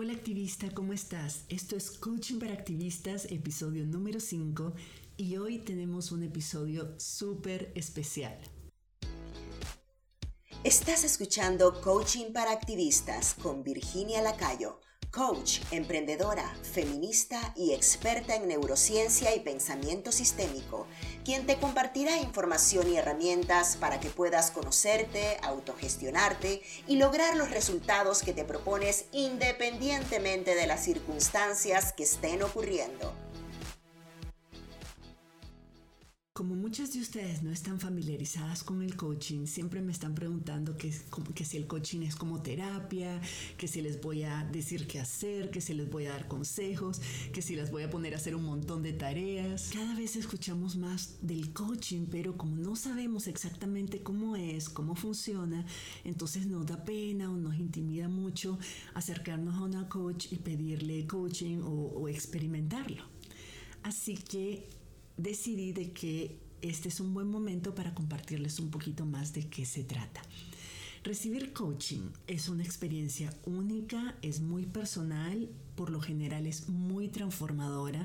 Hola activista, ¿cómo estás? Esto es Coaching para Activistas, episodio número 5 y hoy tenemos un episodio súper especial. Estás escuchando Coaching para Activistas con Virginia Lacayo coach, emprendedora, feminista y experta en neurociencia y pensamiento sistémico, quien te compartirá información y herramientas para que puedas conocerte, autogestionarte y lograr los resultados que te propones independientemente de las circunstancias que estén ocurriendo. Como muchas de ustedes no están familiarizadas con el coaching, siempre me están preguntando que, que, si el coaching es como terapia, que si les voy a decir qué hacer, que si les voy a dar consejos, que si las voy a poner a hacer un montón de tareas. Cada vez escuchamos más del coaching, pero como no sabemos exactamente cómo es, cómo funciona, entonces nos da pena o nos intimida mucho acercarnos a una coach y pedirle coaching o, o experimentarlo. Así que decidí de que este es un buen momento para compartirles un poquito más de qué se trata. Recibir coaching es una experiencia única, es muy personal, por lo general es muy transformadora.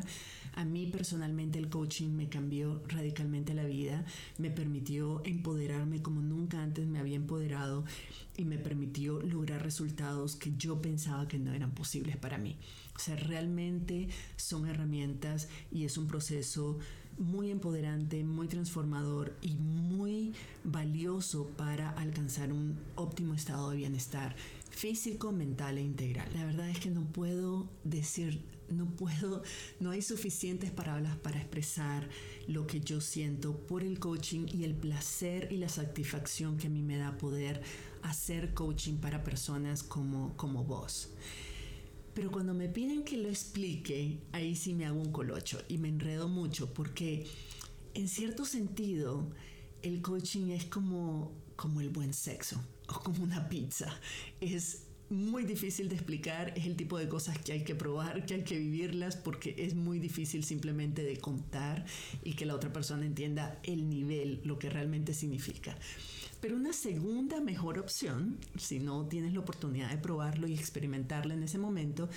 A mí personalmente el coaching me cambió radicalmente la vida, me permitió empoderarme como nunca antes me había empoderado y me permitió lograr resultados que yo pensaba que no eran posibles para mí. O sea, realmente son herramientas y es un proceso muy empoderante, muy transformador y muy valioso para alcanzar un óptimo estado de bienestar físico, mental e integral. La verdad es que no puedo decir, no puedo, no hay suficientes palabras para expresar lo que yo siento por el coaching y el placer y la satisfacción que a mí me da poder hacer coaching para personas como, como vos. Pero cuando me piden que lo explique, ahí sí me hago un colocho y me enredo mucho porque en cierto sentido el coaching es como, como el buen sexo o como una pizza. Es muy difícil de explicar, es el tipo de cosas que hay que probar, que hay que vivirlas porque es muy difícil simplemente de contar y que la otra persona entienda el nivel, lo que realmente significa. Pero una segunda mejor opción, si no tienes la oportunidad de probarlo y experimentarlo en ese momento,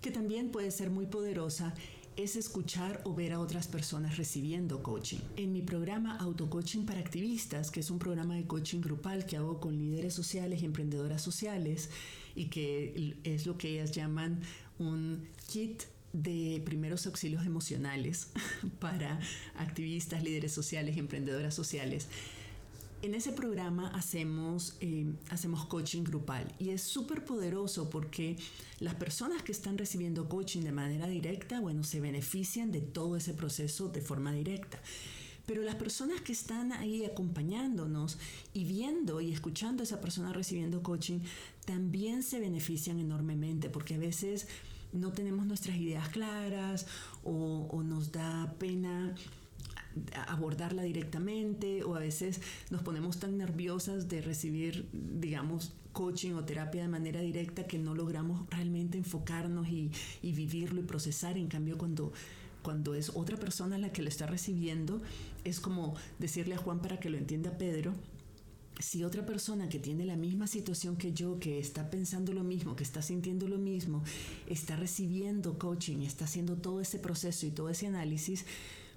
que también puede ser muy poderosa, es escuchar o ver a otras personas recibiendo coaching. En mi programa Autocoaching para Activistas, que es un programa de coaching grupal que hago con líderes sociales y emprendedoras sociales, y que es lo que ellas llaman un kit de primeros auxilios emocionales para activistas, líderes sociales emprendedoras sociales en ese programa hacemos, eh, hacemos coaching grupal y es súper poderoso porque las personas que están recibiendo coaching de manera directa, bueno, se benefician de todo ese proceso de forma directa. Pero las personas que están ahí acompañándonos y viendo y escuchando a esa persona recibiendo coaching también se benefician enormemente porque a veces no tenemos nuestras ideas claras o, o nos da pena abordarla directamente o a veces nos ponemos tan nerviosas de recibir, digamos, coaching o terapia de manera directa que no logramos realmente enfocarnos y, vivirlo y procesar. En cambio, cuando cuando es otra persona la que lo está recibiendo, es como decirle a Juan para que lo entienda Pedro, si otra persona que tiene la misma situación que yo, que está pensando lo mismo, que está sintiendo lo mismo, está recibiendo coaching, está haciendo todo ese proceso y todo ese análisis,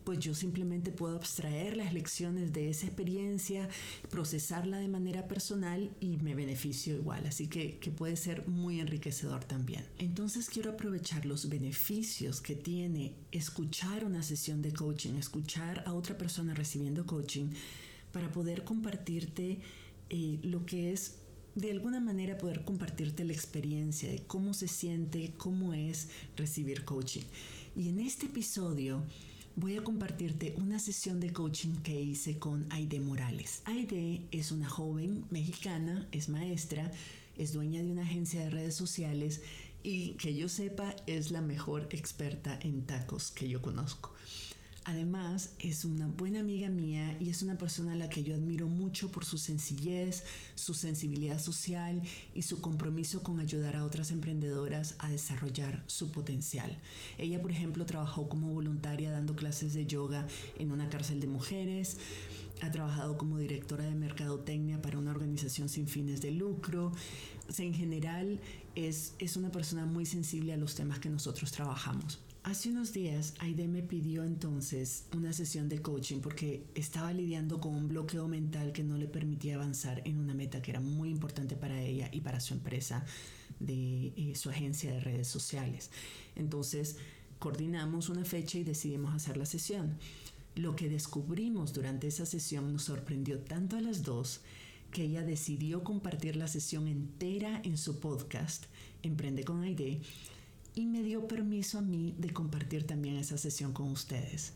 pues yo simplemente puedo abstraer las lecciones de esa experiencia, procesarla de manera personal y me beneficio igual. Así que, que puede ser muy enriquecedor también. Entonces quiero aprovechar los beneficios que tiene escuchar una sesión de coaching, escuchar a otra persona recibiendo coaching para poder compartirte eh, lo que es de alguna manera poder compartirte la experiencia de cómo se siente, cómo es recibir coaching. Y en este episodio voy a compartirte una sesión de coaching que hice con Aide Morales. Aide es una joven mexicana, es maestra, es dueña de una agencia de redes sociales y que yo sepa es la mejor experta en tacos que yo conozco. Además, es una buena amiga mía y es una persona a la que yo admiro mucho por su sencillez, su sensibilidad social y su compromiso con ayudar a otras emprendedoras a desarrollar su potencial. Ella, por ejemplo, trabajó como voluntaria dando clases de yoga en una cárcel de mujeres. ha trabajado como directora de mercadotecnia para una organización sin fines de lucro. en general es, es una persona muy sensible a los temas que nosotros trabajamos. Hace unos días Aide me pidió entonces una sesión de coaching porque estaba lidiando con un bloqueo mental que no le permitía avanzar en una meta que era muy importante para ella y para su empresa de eh, su agencia de redes sociales. Entonces coordinamos una fecha y decidimos hacer la sesión. Lo que descubrimos durante esa sesión nos sorprendió tanto a las dos que ella decidió compartir la sesión entera en su podcast Emprende con Aide y me dio permiso a mí de compartir también esa sesión con ustedes.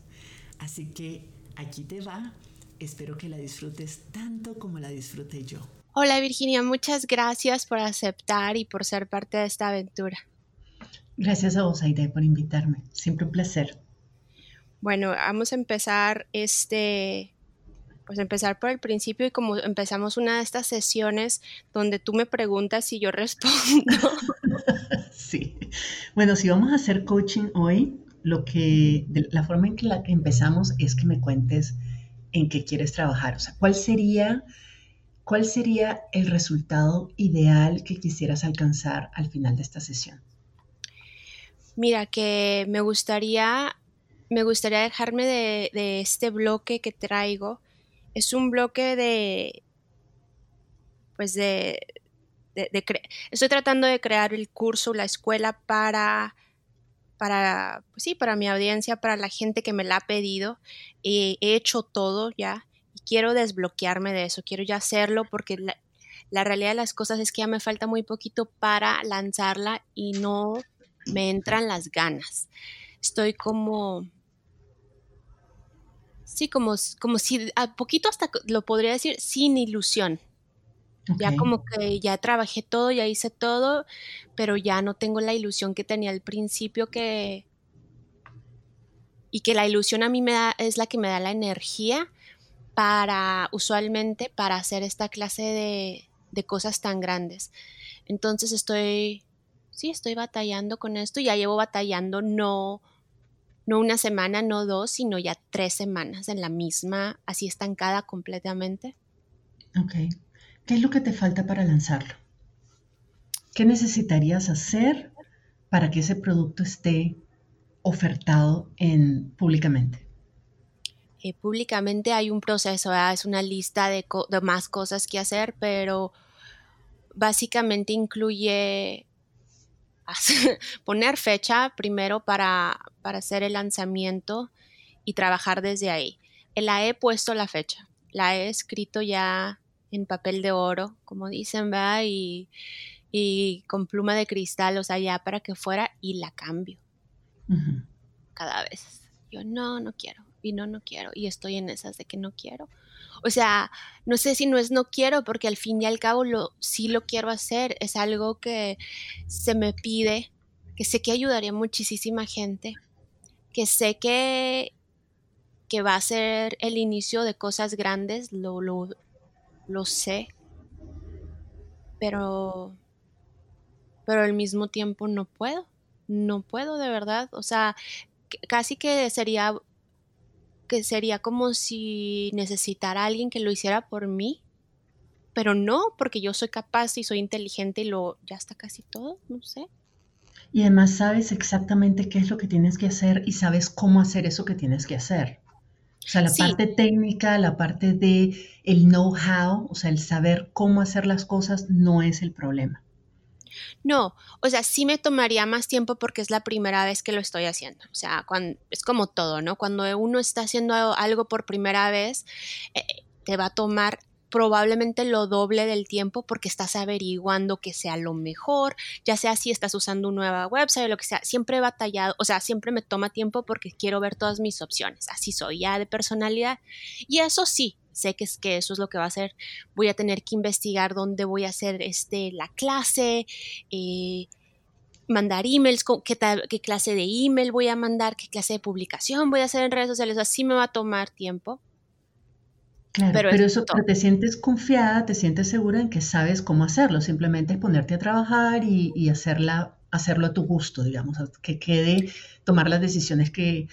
Así que aquí te va. Espero que la disfrutes tanto como la disfruté yo. Hola Virginia, muchas gracias por aceptar y por ser parte de esta aventura. Gracias a vos, Aide, por invitarme. Siempre un placer. Bueno, vamos a empezar este, pues empezar por el principio y como empezamos una de estas sesiones donde tú me preguntas y yo respondo. Sí. Bueno, si vamos a hacer coaching hoy, lo que, la forma en que la empezamos es que me cuentes en qué quieres trabajar. O sea, ¿cuál sería, cuál sería el resultado ideal que quisieras alcanzar al final de esta sesión? Mira, que me gustaría, me gustaría dejarme de, de este bloque que traigo. Es un bloque de, pues de, estoy tratando de crear el curso, la escuela para, para, pues sí, para mi audiencia, para la gente que me la ha pedido. he hecho todo ya y quiero desbloquearme de eso, quiero ya hacerlo porque la, la realidad de las cosas es que ya me falta muy poquito para lanzarla y no me entran las ganas. Estoy como, sí, como, como si a poquito hasta lo podría decir sin ilusión. Ya como que ya trabajé todo, ya hice todo, pero ya no tengo la ilusión que tenía al principio que... Y que la ilusión a mí me da, es la que me da la energía para, usualmente, para hacer esta clase de, de cosas tan grandes. Entonces estoy, sí, estoy batallando con esto. Ya llevo batallando no, no una semana, no dos, sino ya tres semanas en la misma, así estancada completamente. Ok. ¿Qué es lo que te falta para lanzarlo? ¿Qué necesitarías hacer para que ese producto esté ofertado en, públicamente? Eh, públicamente hay un proceso, es una lista de, más cosas que hacer, pero básicamente incluye poner fecha primero para, para hacer el lanzamiento y trabajar desde ahí. La he puesto la fecha, la he escrito ya en papel de oro, como dicen, ¿verdad? Y, con pluma de cristal, o sea, ya para que fuera y la cambio. Cada vez. Yo no, no quiero. Y no, no quiero. Y estoy en esas de que no quiero. O sea, no sé si no es no quiero, porque al fin y al cabo lo, sí lo quiero hacer. Es algo que se me pide, que sé que ayudaría muchísima gente, que sé que, que va a ser el inicio de cosas grandes, lo, lo, lo sé, pero, pero al mismo tiempo no puedo, no puedo de verdad, o sea, casi que sería que sería como si necesitara a alguien que lo hiciera por mí, pero no, porque yo soy capaz y soy inteligente y lo ya está casi todo, no sé. Y además sabes exactamente qué es lo que tienes que hacer y sabes cómo hacer eso que tienes que hacer. O sea, la parte técnica, la parte de el know-how, o sea, el saber cómo hacer las cosas no es el problema. No, o sea, sí me tomaría más tiempo porque es la primera vez que lo estoy haciendo. O sea, cuando, es como todo, ¿no? Cuando uno está haciendo algo por primera vez, eh, te va a tomar probablemente lo doble del tiempo porque estás averiguando que sea lo mejor, ya sea si estás usando una nueva website o lo que sea. Siempre he batallado, o sea, siempre me toma tiempo porque quiero ver todas mis opciones. Así soy ya de personalidad. Y eso sí, sé que, es, que eso es lo que va a hacer. Voy a tener que investigar dónde voy a hacer este, la clase. Eh, mandar emails, qué, qué clase de email voy a mandar, qué clase de publicación voy a hacer en redes sociales, así me va a tomar tiempo. Claro, pero, eso, te sientes confiada, te sientes segura en que sabes cómo hacerlo, simplemente es ponerte a trabajar y, hacerla, hacerlo a tu gusto, digamos, que quede, tomar las decisiones que,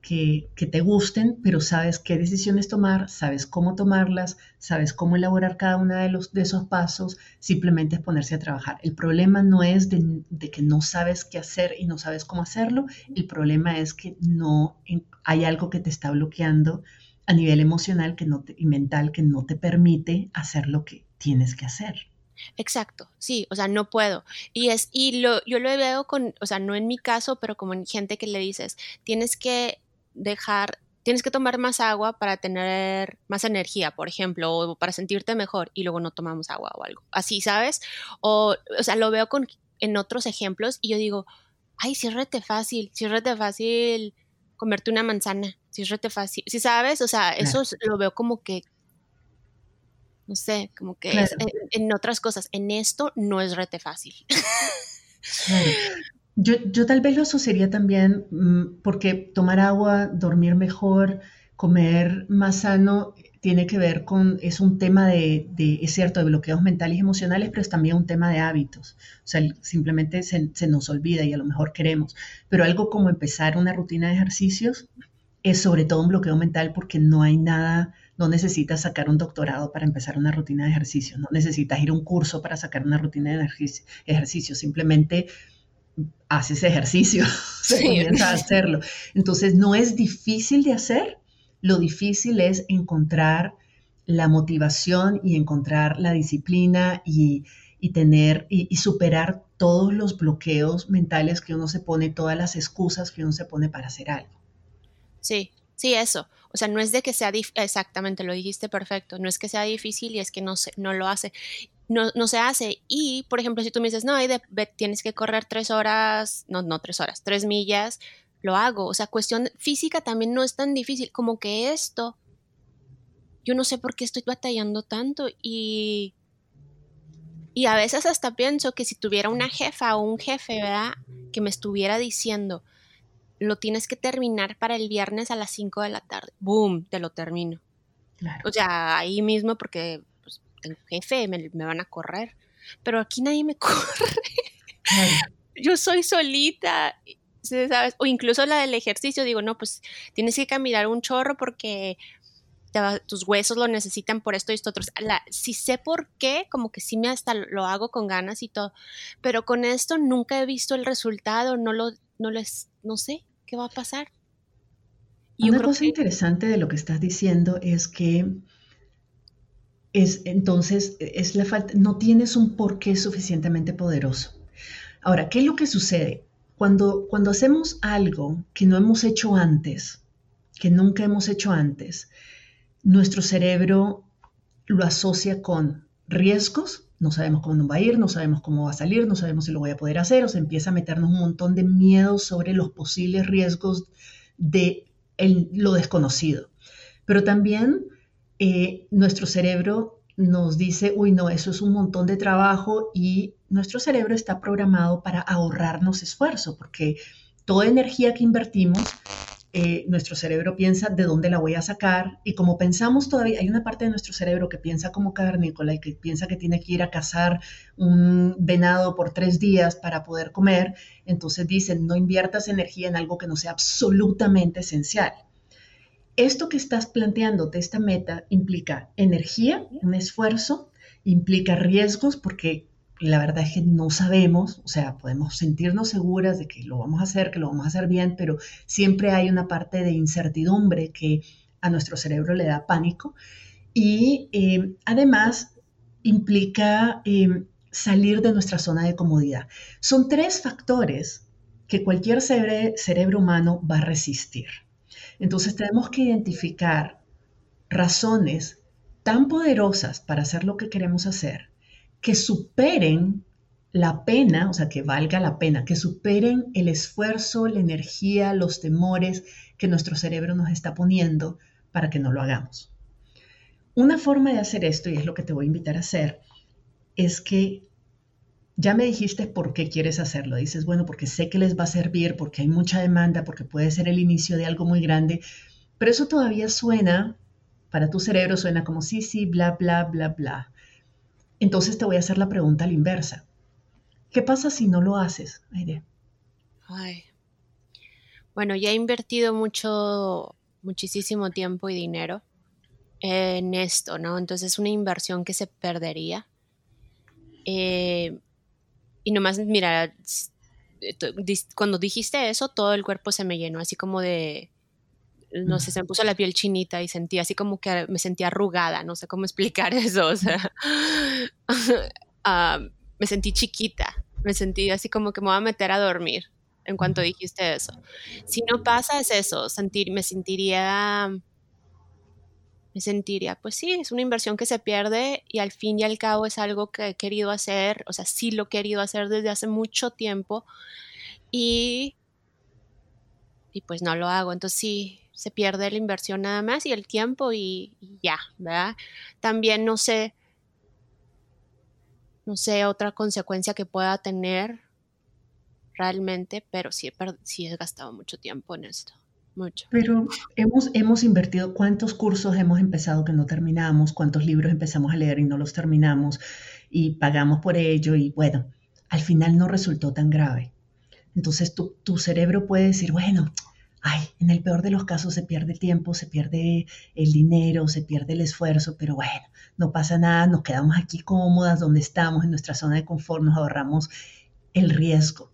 que, te gusten, pero sabes qué decisiones tomar, sabes cómo tomarlas, sabes cómo elaborar cada uno de, los, de esos pasos, simplemente es ponerse a trabajar. El problema no es de, que no sabes qué hacer y no sabes cómo hacerlo, el problema es que no hay algo que te está bloqueando a nivel emocional que no y mental que no te permite hacer lo que tienes que hacer. Exacto, sí, o sea, no puedo. Y es, y lo, yo lo veo con, o sea, no en mi caso, pero como en gente que le dices, tienes que dejar, tienes que tomar más agua para tener más energía, por ejemplo, o para sentirte mejor, y luego no tomamos agua o algo. Así, ¿sabes? O, o sea, lo veo con, en otros ejemplos y yo digo, ay, rete fácil, rete fácil comerte una manzana, sí es rete fácil, sí sabes, o sea, eso lo veo como que no sé, como que en, otras cosas. En esto no es rete fácil. Yo, yo, tal vez lo asociaría también mm, porque tomar agua, dormir mejor, comer más sano, tiene que ver con, es un tema de, de, es cierto, de bloqueos mentales y emocionales, pero es también un tema de hábitos. O sea, simplemente se, se nos olvida y a lo mejor queremos. Pero algo como empezar una rutina de ejercicios es sobre todo un bloqueo mental porque no hay nada no necesitas sacar un doctorado para empezar una rutina de ejercicio, no necesitas ir a un curso para sacar una rutina de ejercicio, simplemente haces ejercicio, se comienza a hacerlo. Entonces, no es difícil de hacer, lo difícil es encontrar la motivación y encontrar la disciplina y, tener y, superar todos los bloqueos mentales que uno se pone, todas las excusas que uno se pone para hacer algo. Sí, sí, eso. O sea, no es de que sea exactamente, lo dijiste perfecto, no es que sea difícil y es que no, se, no lo hace. No, no, se hace. Y, por ejemplo, si tú me dices, no, tienes que correr tres horas, no, no tres horas, tres millas, lo hago. O sea, cuestión física también no es tan difícil como que esto. Yo no sé por qué estoy batallando tanto y, y a veces hasta pienso que si tuviera una jefa o un jefe, ¿verdad? Que me estuviera diciendo, lo tienes que terminar para el viernes a las 5 de la tarde. ¡Boom! Te lo termino. O sea, ahí mismo porque pues, tengo jefe, me, van a correr. Pero aquí nadie me corre. Yo soy solita. ¿Sabes? O incluso la del ejercicio, digo, no, pues tienes que caminar un chorro porque tus huesos lo necesitan por esto y esto otro. si sé por qué, como que sí me hasta lo hago con ganas y todo, pero con esto nunca he visto el resultado, no lo, no les, no sé, ¿Qué va a pasar? Y Una cosa interesante de lo que estás diciendo es que es entonces es la falta, no tienes un porqué suficientemente poderoso. Ahora, ¿qué es lo que sucede? Cuando, cuando hacemos algo que no hemos hecho antes, que nunca hemos hecho antes, nuestro cerebro lo asocia con riesgos no sabemos cómo nos va a ir, no sabemos cómo va a salir, no sabemos si lo voy a poder hacer, o se empieza a meternos un montón de miedo sobre los posibles riesgos de lo desconocido. Pero también eh, nuestro cerebro nos dice, uy, no, eso es un montón de trabajo y nuestro cerebro está programado para ahorrarnos esfuerzo, porque toda energía que invertimos eh, nuestro cerebro piensa de dónde la voy a sacar y como pensamos todavía, hay una parte de nuestro cerebro que piensa como cavernícola y que piensa que tiene que ir a cazar un venado por tres días para poder comer, entonces dicen, no inviertas energía en algo que no sea absolutamente esencial. Esto que estás planteándote, esta meta, implica energía, un esfuerzo, implica riesgos porque la verdad es que no sabemos, o sea, podemos sentirnos seguras de que lo vamos a hacer, que lo vamos a hacer bien, pero siempre hay una parte de incertidumbre que a nuestro cerebro le da pánico y eh, además implica eh, salir de nuestra zona de comodidad. Son tres factores que cualquier cerebro humano va a resistir. Entonces tenemos que identificar razones tan poderosas para hacer lo que queremos hacer que superen la pena, o sea, que valga la pena, que superen el esfuerzo, la energía, los temores que nuestro cerebro nos está poniendo para que no lo hagamos. Una forma de hacer esto, y es lo que te voy a invitar a hacer, es que ya me dijiste por qué quieres hacerlo. Dices, bueno, porque sé que les va a servir, porque hay mucha demanda, porque puede ser el inicio de algo muy grande, pero eso todavía suena, para tu cerebro suena como sí, sí, bla, bla, bla, bla. Entonces te voy a hacer la pregunta a la inversa. ¿Qué pasa si no lo haces, Aide? Ay. Bueno, ya he invertido mucho, muchísimo tiempo y dinero en esto, ¿no? Entonces es una inversión que se perdería. Eh, y nomás, mira, cuando dijiste eso, todo el cuerpo se me llenó, así como de, no sé, se me puso la piel chinita y sentí así como que me sentía arrugada, no sé cómo explicar eso, o sea, ah, me sentí chiquita, me sentí así como que me voy a meter a dormir en cuanto dijiste eso. Si no pasa es eso, sentir, me sentiría, me sentiría, pues sí, es una inversión que se pierde y al fin y al cabo es algo que he querido hacer, o sea, sí lo he querido hacer desde hace mucho tiempo y, y pues no lo hago, entonces sí, se pierde la inversión nada más y el tiempo y, ya, ¿verdad? También no sé, no sé, otra consecuencia que pueda tener realmente, pero sí he, he gastado mucho tiempo en esto. Mucho. Pero hemos, hemos invertido, ¿cuántos cursos hemos empezado que no terminamos? ¿Cuántos libros empezamos a leer y no los terminamos? Y pagamos por ello y bueno, al final no resultó tan grave. Entonces tu, tu cerebro puede decir, bueno, ay, en el peor de los casos se pierde el tiempo, se pierde el dinero, se pierde el esfuerzo, pero bueno, no pasa nada, nos quedamos aquí cómodas donde estamos, en nuestra zona de confort, nos ahorramos el riesgo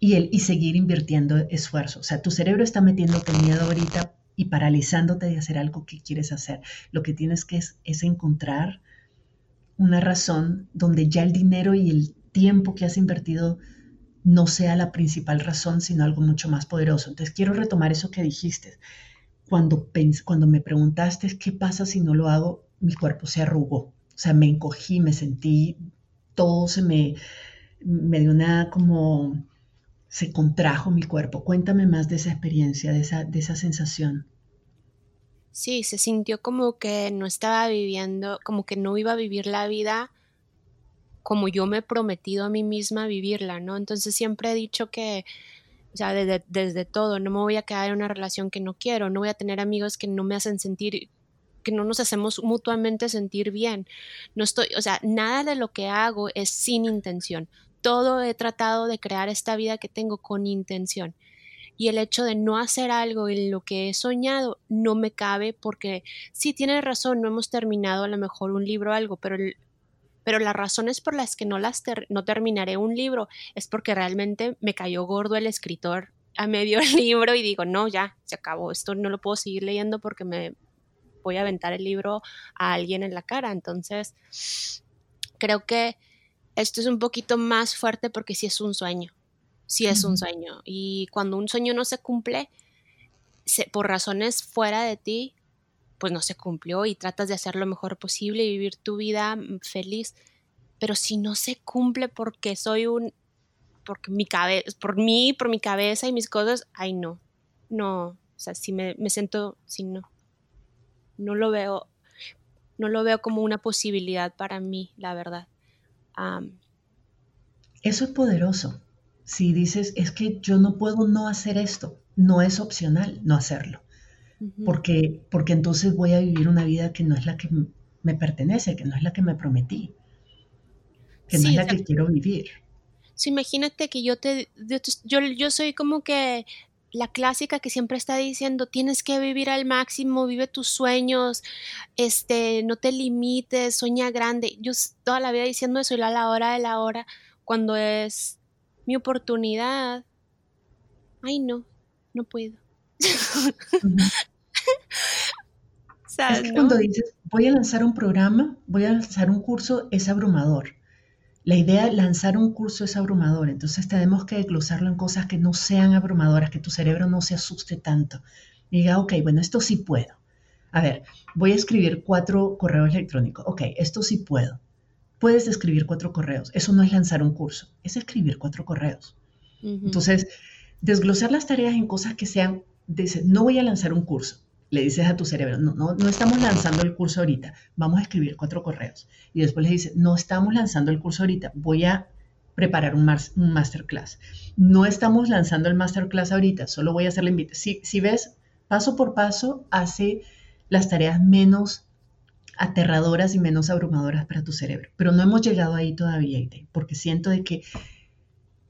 y, el, y seguir invirtiendo esfuerzo. O sea, tu cerebro está metiéndote miedo ahorita y paralizándote de hacer algo que quieres hacer. Lo que tienes que es, es encontrar una razón donde ya el dinero y el tiempo que has invertido no sea la principal razón, sino algo mucho más poderoso. Entonces quiero retomar eso que dijiste. Cuando, cuando me preguntaste qué pasa si no lo hago, mi cuerpo se arrugó, o sea, me encogí, me sentí, todo se me, me dio una como, se contrajo mi cuerpo. Cuéntame más de esa experiencia, de esa, de esa sensación. Sí, se sintió como que no estaba viviendo, como que no iba a vivir la vida como yo me he prometido a mí misma vivirla, ¿no? Entonces siempre he dicho que, o sea, desde, desde, todo, no me voy a quedar en una relación que no quiero, no voy a tener amigos que no me hacen sentir que no nos hacemos mutuamente sentir bien. No estoy, o sea, nada de lo que hago es sin intención. Todo he tratado de crear esta vida que tengo con intención. Y el hecho de no hacer algo en lo que he soñado no me cabe porque sí tienes razón, no hemos terminado a lo mejor un libro o algo, pero el, pero las razones por las que no, las no terminaré un libro es porque realmente me cayó gordo el escritor a medio libro y digo, no, ya, se acabó, esto no lo puedo seguir leyendo porque me voy a aventar el libro a alguien en la cara. Entonces, creo que esto es un poquito más fuerte porque sí es un sueño, sí es un sueño. Y cuando un sueño no se cumple, por razones fuera de ti, pues no se cumplió y tratas de hacer lo mejor posible y vivir tu vida mm, feliz. Pero si no se cumple porque soy un, porque mi cabeza, por mí, por mi cabeza y mis cosas, ay no, no, o sea, si me, me siento, si no, no lo veo, no lo veo como una posibilidad para mí, la verdad. Eso es poderoso. Si dices, es que yo no puedo no hacer esto, no es opcional no hacerlo porque, porque entonces voy a vivir una vida que no es la que me pertenece, que no es la que me prometí, que no es la que quiero vivir. Sí, imagínate que yo te, yo, yo soy como que la clásica que siempre está diciendo, tienes que vivir al máximo, vive tus sueños, este, no te limites, sueña grande. Yo toda la vida diciendo eso y a la hora de la hora, cuando es mi oportunidad, ay no, no puedo. es que cuando dices, voy a lanzar un programa, voy a lanzar un curso, es abrumador. La idea de lanzar un curso es abrumador, entonces tenemos que desglosarlo en cosas que no sean abrumadoras, que tu cerebro no se asuste tanto. Y diga, ok, bueno, esto sí puedo. A ver, voy a escribir cuatro correos electrónicos. Ok, esto sí puedo. Puedes escribir cuatro correos. Eso no es lanzar un curso, es escribir cuatro correos. Entonces, desglosar las tareas en cosas que sean dices, no voy a lanzar un curso. Le dices a tu cerebro, no, no, no estamos lanzando el curso ahorita, vamos a escribir cuatro correos. Y después le dices, no estamos lanzando el curso ahorita, voy a preparar un, un masterclass. No estamos lanzando el masterclass ahorita, solo voy a hacer la invitación. Si, si ves, paso por paso, hace las tareas menos aterradoras y menos abrumadoras para tu cerebro. Pero no hemos llegado ahí todavía, porque siento de que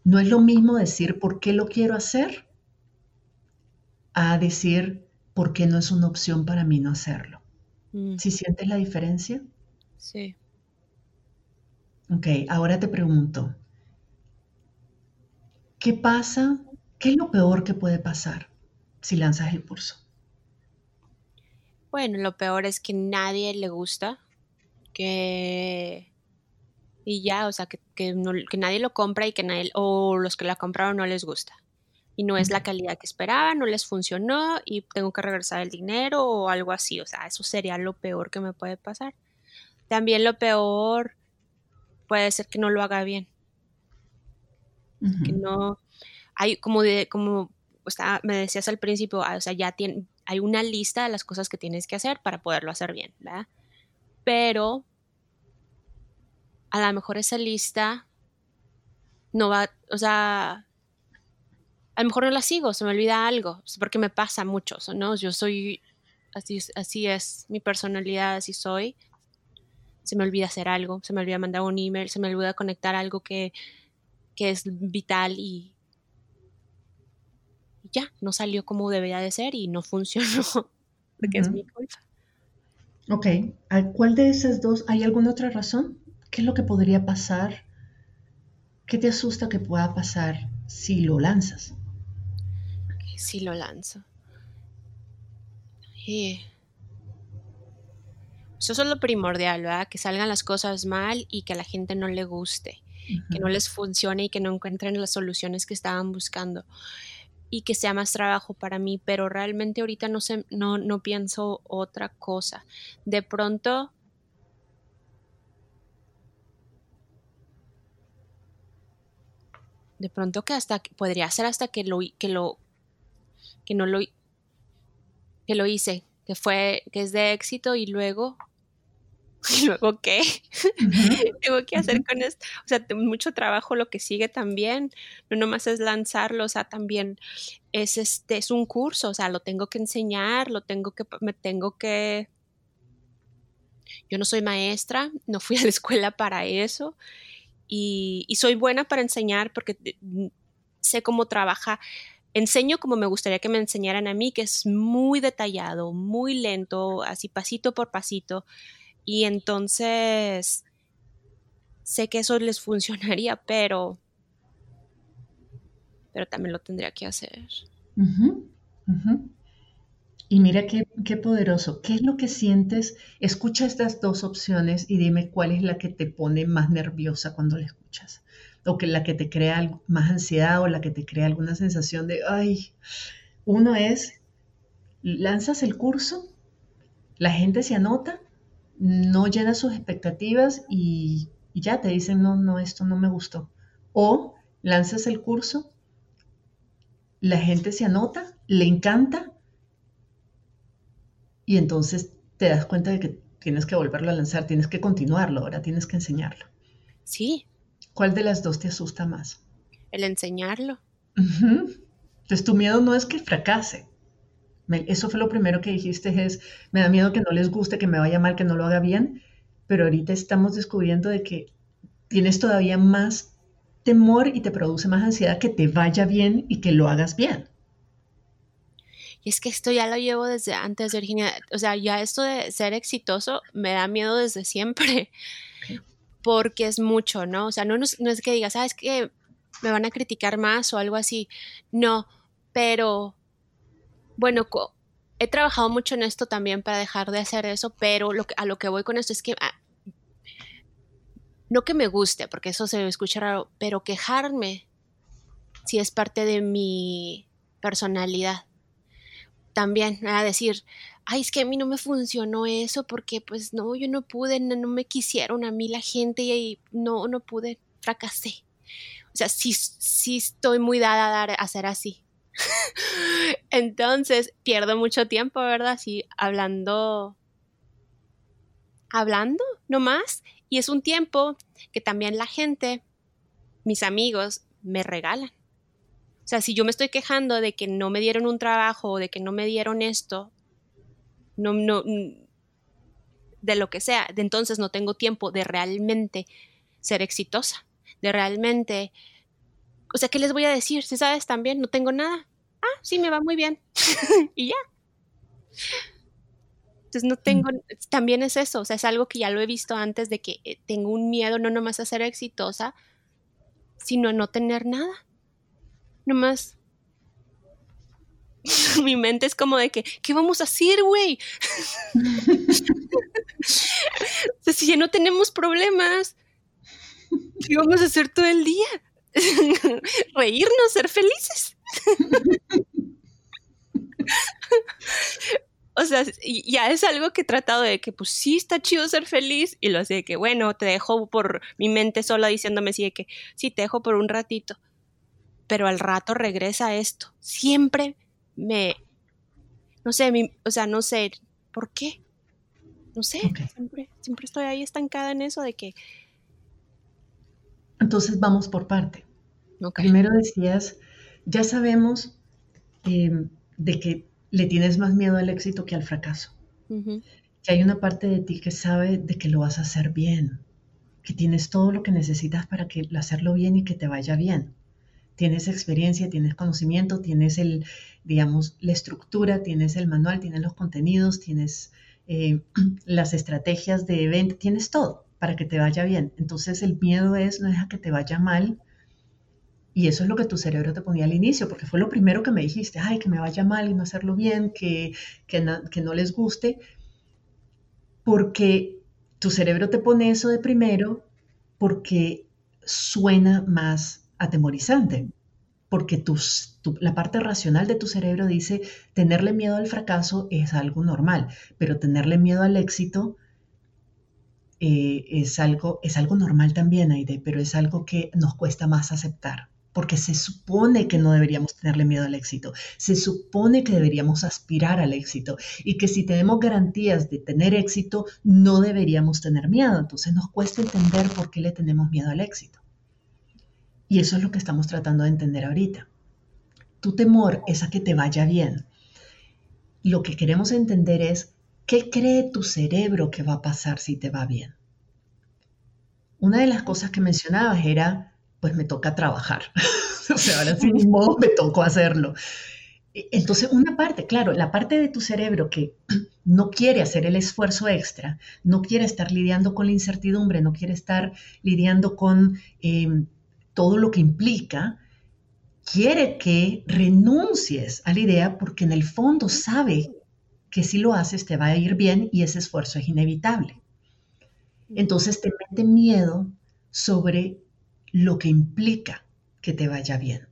no es lo mismo decir por qué lo quiero hacer a decir por qué no es una opción para mí no hacerlo. Mm. ¿Si sientes la diferencia? Sí. Ok, ahora te pregunto, ¿qué pasa? ¿Qué es lo peor que puede pasar si lanzas el curso? Bueno, lo peor es que nadie le gusta, que y ya, o sea, que, que, nadie lo compra y que nadie, o los que la compraron no les gusta. Y no es la calidad que esperaban, no les funcionó y tengo que regresar el dinero o algo así. O sea, eso sería lo peor que me puede pasar. También lo peor puede ser que no lo haga bien. Que no, hay como de, como me decías al principio, ah, o sea, ya tiene, hay una lista de las cosas que tienes que hacer para poderlo hacer bien, ¿verdad? Pero a lo mejor esa lista no va, o sea, a lo mejor no la sigo, se me olvida algo, porque me pasa mucho, ¿no? Yo soy, así, así es mi personalidad, así soy. Se me olvida hacer algo, se me olvida mandar un email, se me olvida conectar algo que, es vital y, ya, no salió como debería de ser y no funcionó, porque es mi culpa. Ok, ¿cuál de esas dos? ¿Hay alguna otra razón? ¿Qué es lo que podría pasar? ¿Qué te asusta que pueda pasar si lo lanzas? Si lo lanzo. Eso es lo primordial, ¿verdad? Que salgan las cosas mal y que a la gente no le guste, que no les funcione y que no encuentren las soluciones que estaban buscando y que sea más trabajo para mí, pero realmente ahorita no, sé, no, no pienso otra cosa. De pronto de pronto que hasta podría ser hasta que lo que lo que no lo que lo hice, que fue que es de éxito y luego y luego qué tengo que hacer con esto o sea mucho trabajo lo que sigue también no nomás es lanzarlo o sea también es este es un curso o sea lo tengo que enseñar lo tengo que me tengo que yo no soy maestra no fui a la escuela para eso y, soy buena para enseñar porque mm, sé cómo trabaja. Enseño como me gustaría que me enseñaran a mí, que es muy detallado, muy lento, así pasito por pasito. Y entonces sé que eso les funcionaría, pero, pero también lo tendría que hacer. Y mira qué, qué, poderoso. ¿Qué es lo que sientes? Escucha estas dos opciones y dime cuál es la que te pone más nerviosa cuando la escuchas. O que la que te crea más ansiedad o la que te crea alguna sensación de, ay, uno es, lanzas el curso, la gente se anota, no llena sus expectativas y, y ya te dicen, no, no, esto no me gustó. O lanzas el curso, la gente se anota, le encanta, y entonces te das cuenta de que tienes que volverlo a lanzar, tienes que continuarlo, ahora tienes que enseñarlo. Sí. ¿Cuál de las dos te asusta más? El enseñarlo. Entonces tu miedo no es que fracase. eso fue lo primero que dijiste, es, me da miedo que no les guste, que me vaya mal, que no lo haga bien, pero ahorita estamos descubriendo de que tienes todavía más temor y te produce más ansiedad que te vaya bien y que lo hagas bien. Y es que esto ya lo llevo desde antes, Virginia. O sea, ya esto de ser exitoso me da miedo desde siempre. Porque es mucho, ¿no? O sea, no, no, es que digas, ¿sabes que me van a criticar más o algo así? No, pero bueno, he trabajado mucho en esto también para dejar de hacer eso, pero a lo que voy con esto es que ah, no que me guste, porque eso se escucha raro, pero quejarme si es parte de mi personalidad también a decir, ay, es que a mí no me funcionó eso porque pues no, yo no pude, no, me quisieron a mí la gente y no, no pude, fracasé. O sea, sí, sí estoy muy dada a, dar, a así. Entonces, pierdo mucho tiempo, ¿verdad? Sí, hablando, hablando nomás. Y es un tiempo que también la gente, mis amigos, me regalan. O sea, si yo me estoy quejando de que no me dieron un trabajo o de que no me dieron esto, no, no, de lo que sea, de entonces no tengo tiempo de realmente ser exitosa, de realmente, o sea, ¿qué les voy a decir? Si sabes también, no tengo nada. ah, sí, me va muy bien. y ya. Entonces no tengo, también es eso, o sea, es algo que ya lo he visto antes de que eh, tengo un miedo no nomás a ser exitosa, sino a no tener nada. Nomás mi mente es como de que, ¿qué vamos a hacer, güey? si ya no tenemos problemas, ¿qué vamos a hacer todo el día? Reírnos, ser felices. o sea, ya es algo que he tratado de que, pues sí, está chido ser feliz, y lo hace de que, bueno, te dejo por mi mente sola diciéndome así de que, sí, te dejo por un ratito, pero al rato regresa esto. Siempre me, no sé, o sea, no sé, ¿por qué? No sé, siempre, siempre estoy ahí estancada en eso de que... Entonces vamos por parte. Primero decías, ya sabemos em, de que le tienes más miedo al éxito que al fracaso. Que hay una parte de ti que sabe de que lo vas a hacer bien, que tienes todo lo que necesitas para que, hacerlo bien y que te vaya bien. Tienes experiencia, tienes conocimiento, tienes el, digamos, la estructura, tienes el manual, tienes los contenidos, tienes eh, las estrategias de evento, tienes todo para que te vaya bien. Entonces el miedo es no deja que te vaya mal y eso es lo que tu cerebro te ponía al inicio, porque fue lo primero que me dijiste, ay, que me vaya mal y no hacerlo bien, que, que, no, les guste, porque tu cerebro te pone eso de primero porque suena más atemorizante, porque la parte racional de tu cerebro dice, tenerle miedo al fracaso es algo normal, pero tenerle miedo al éxito eh, es, algo, es algo normal también, Aide, pero es algo que nos cuesta más aceptar porque se supone que no deberíamos tenerle miedo al éxito, se supone que deberíamos aspirar al éxito y que si tenemos garantías de tener éxito, no deberíamos tener miedo. Entonces nos cuesta entender por qué le tenemos miedo al éxito. Y eso es lo que estamos tratando de entender ahorita. Tu temor es a que te vaya bien. Lo que queremos entender es qué cree tu cerebro que va a pasar si te va bien. Una de las cosas que mencionabas era pues me toca trabajar. o sea, ahora sí mismo me tocó hacerlo. E, entonces, una parte, claro, la parte de tu cerebro que no quiere hacer el esfuerzo extra, no quiere estar lidiando con la incertidumbre, no quiere estar lidiando con em, todo lo que implica, quiere que renuncies a la idea porque en el fondo sabe que si lo haces te va a ir bien y ese esfuerzo es inevitable. Entonces te mete miedo sobre lo que implica que te vaya bien.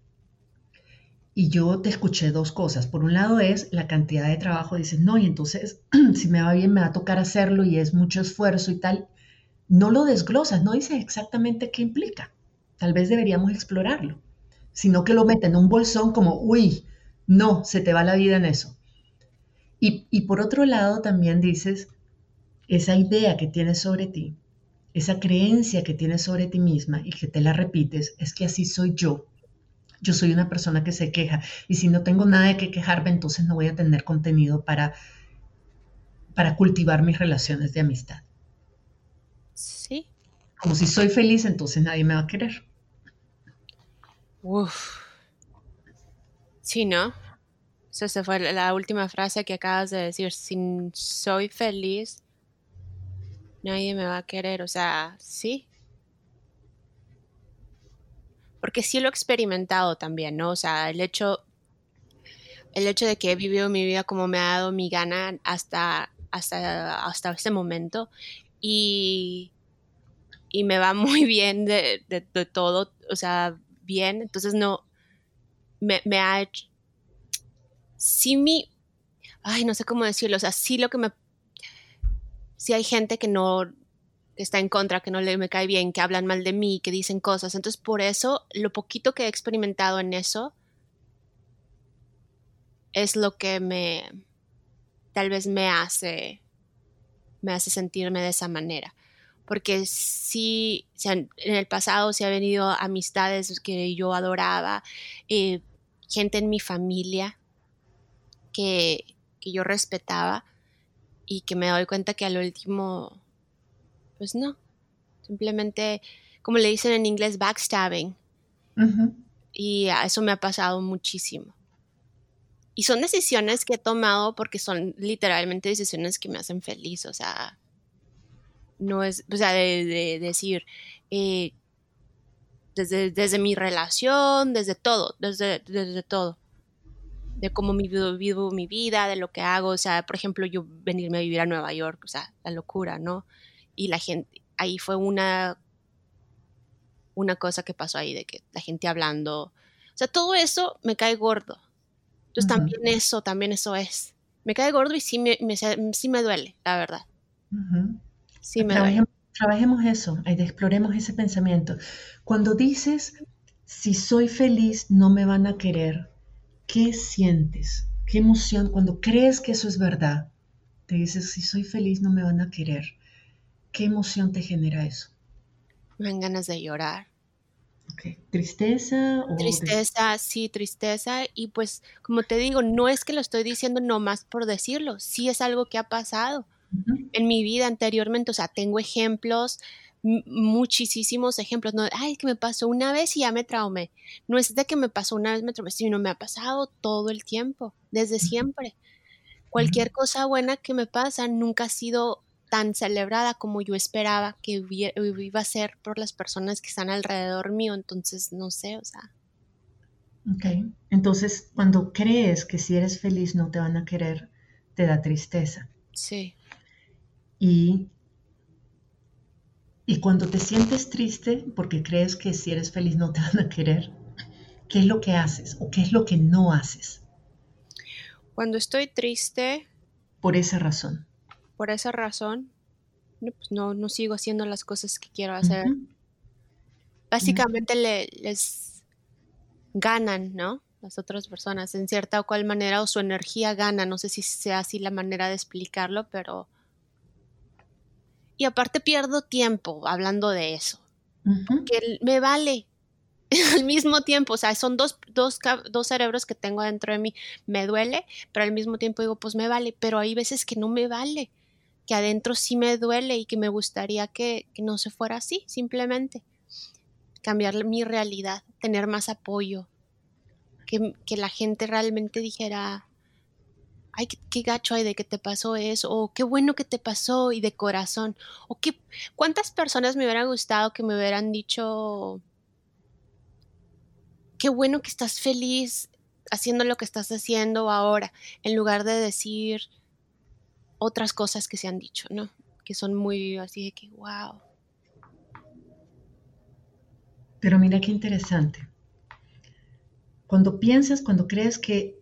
Y yo te escuché dos cosas. Por un lado es la cantidad de trabajo. Dices, no, y entonces si me va bien me va a tocar hacerlo y es mucho esfuerzo y tal. No lo desglosas, no dices exactamente qué implica. Tal vez deberíamos explorarlo. Sino que lo meten en un bolsón como, uy, no, se te va la vida en eso. Y, y por otro lado también dices, esa idea que tienes sobre ti esa creencia que tienes sobre ti misma y que te la repites, es que así soy yo. Yo soy una persona que se queja y si no tengo nada de que quejarme, entonces no voy a tener contenido para, para cultivar mis relaciones de amistad. Sí. Como si soy feliz, entonces nadie me va a querer. Uf. Sí, ¿no? Esa fue la última frase que acabas de decir. Si soy feliz, nadie me va a querer, o sea, sí. Porque sí lo he experimentado también, ¿no? O sea, el hecho, el hecho de que he vivido mi vida como me ha dado mi gana hasta, hasta, hasta este momento y, y me va muy bien de, de, todo, o sea, bien, entonces no, me, ha hecho, mi, ay, no sé cómo decirlo, o sea, sí lo que me si hay gente que no que está en contra, que no le me cae bien, que hablan mal de mí, que dicen cosas. Entonces, por eso, lo poquito que he experimentado en eso es lo que me tal vez me hace me hace sentirme de esa manera. Porque sí, en el pasado se ha venido amistades que yo adoraba, eh, gente en mi familia que, que yo respetaba, y que me doy cuenta que al último, pues no, simplemente, como le dicen en inglés, backstabbing. Y a eso me ha pasado muchísimo. y son decisiones que he tomado porque son literalmente decisiones que me hacen feliz, o sea, no es, o sea, de, decir, eh, desde, desde, mi relación, desde todo, desde, desde todo, de cómo vivo, vivo mi vida, de lo que hago, o sea, por ejemplo, yo venirme a vivir a Nueva York, o sea, la locura, ¿no? Y la gente, ahí fue una, una cosa que pasó ahí, de que la gente hablando, o sea, todo eso me cae gordo, entonces también eso, también eso es. Me cae gordo y sí me, sí me duele, la verdad. Sí me trabajemos. Trabajemos eso, exploremos ese pensamiento. Cuando dices, si soy feliz, no me van a querer, ¿qué sientes? ¿Qué emoción? Cuando crees que eso es verdad, te dices, si soy feliz, no me van a querer. ¿Qué emoción te genera eso? Me dan ganas de llorar. ¿Tristeza? O tristeza, sí, tristeza. Y pues, como te digo, no es que lo estoy diciendo nomás por decirlo, sí es algo que ha pasado en mi vida anteriormente. O sea, tengo ejemplos, muchísimos ejemplos. No, ay, que me pasó una vez y ya me traumé. No es de que me pasó una vez, me traumé, sino me ha pasado todo el tiempo, desde siempre. Cualquier cosa buena que me pasa nunca ha sido tan celebrada como yo esperaba que iba a ser por las personas que están alrededor mío. Entonces, no sé, o sea. Ok, entonces cuando crees que si eres feliz no te van a querer, te da tristeza. Sí. Y, y cuando te sientes triste porque crees que si eres feliz no te van a querer, ¿qué es lo que haces o qué es lo que no haces? Cuando estoy triste. Por esa razón por esa razón, pues no, no sigo haciendo las cosas que quiero hacer. Básicamente les ganan, ¿no? Las otras personas, en cierta o cual manera, o su energía gana. No sé si sea así la manera de explicarlo, pero... Y aparte pierdo tiempo hablando de eso. Que me vale al mismo tiempo, o sea, son dos, dos, dos, cerebros que tengo dentro de mí. Me duele, pero al mismo tiempo digo, pues me vale, pero hay veces que no me vale que adentro sí me duele y que me gustaría que, no se fuera así, simplemente. Cambiar mi realidad, tener más apoyo, que, la gente realmente dijera, ay, qué, gacho hay de que te pasó eso, o qué bueno que te pasó y de corazón, o qué, cuántas personas me hubieran gustado que me hubieran dicho, qué bueno que estás feliz haciendo lo que estás haciendo ahora, en lugar de decir, otras cosas que se han dicho, ¿no? Que son muy así de que, wow. Pero mira qué interesante. Cuando piensas, cuando crees que,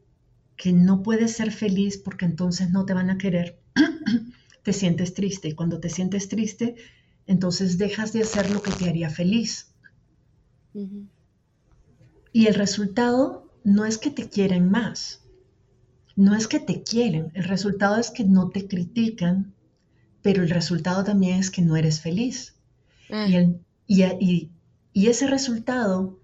que no puedes ser feliz porque entonces no te van a querer, te sientes triste. Y cuando te sientes triste, entonces dejas de hacer lo que te haría feliz. Y el resultado no es que te quieren más, no es que te quieren, el resultado es que no te critican, pero el resultado también es que no eres feliz. Ah. Y, ese resultado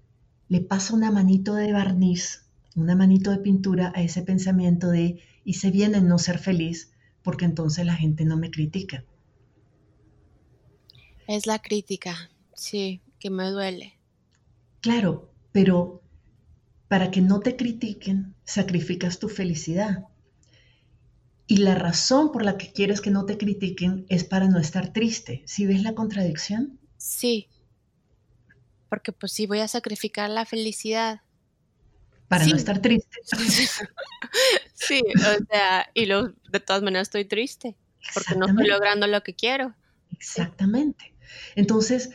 le pasa una manito de barniz, una manito de pintura a ese pensamiento de hice bien en no ser feliz porque entonces la gente no me critica. Es la crítica, sí, que me duele. Claro, pero para que no te critiquen, sacrificas tu felicidad. Y la razón por la que quieres que no te critiquen es para no estar triste. ¿Sí ves la contradicción? Sí. Porque pues sí voy a sacrificar la felicidad. Para no estar triste. sí, o sea, y lo, de todas maneras estoy triste. Porque no estoy logrando lo que quiero. Exactamente. Entonces,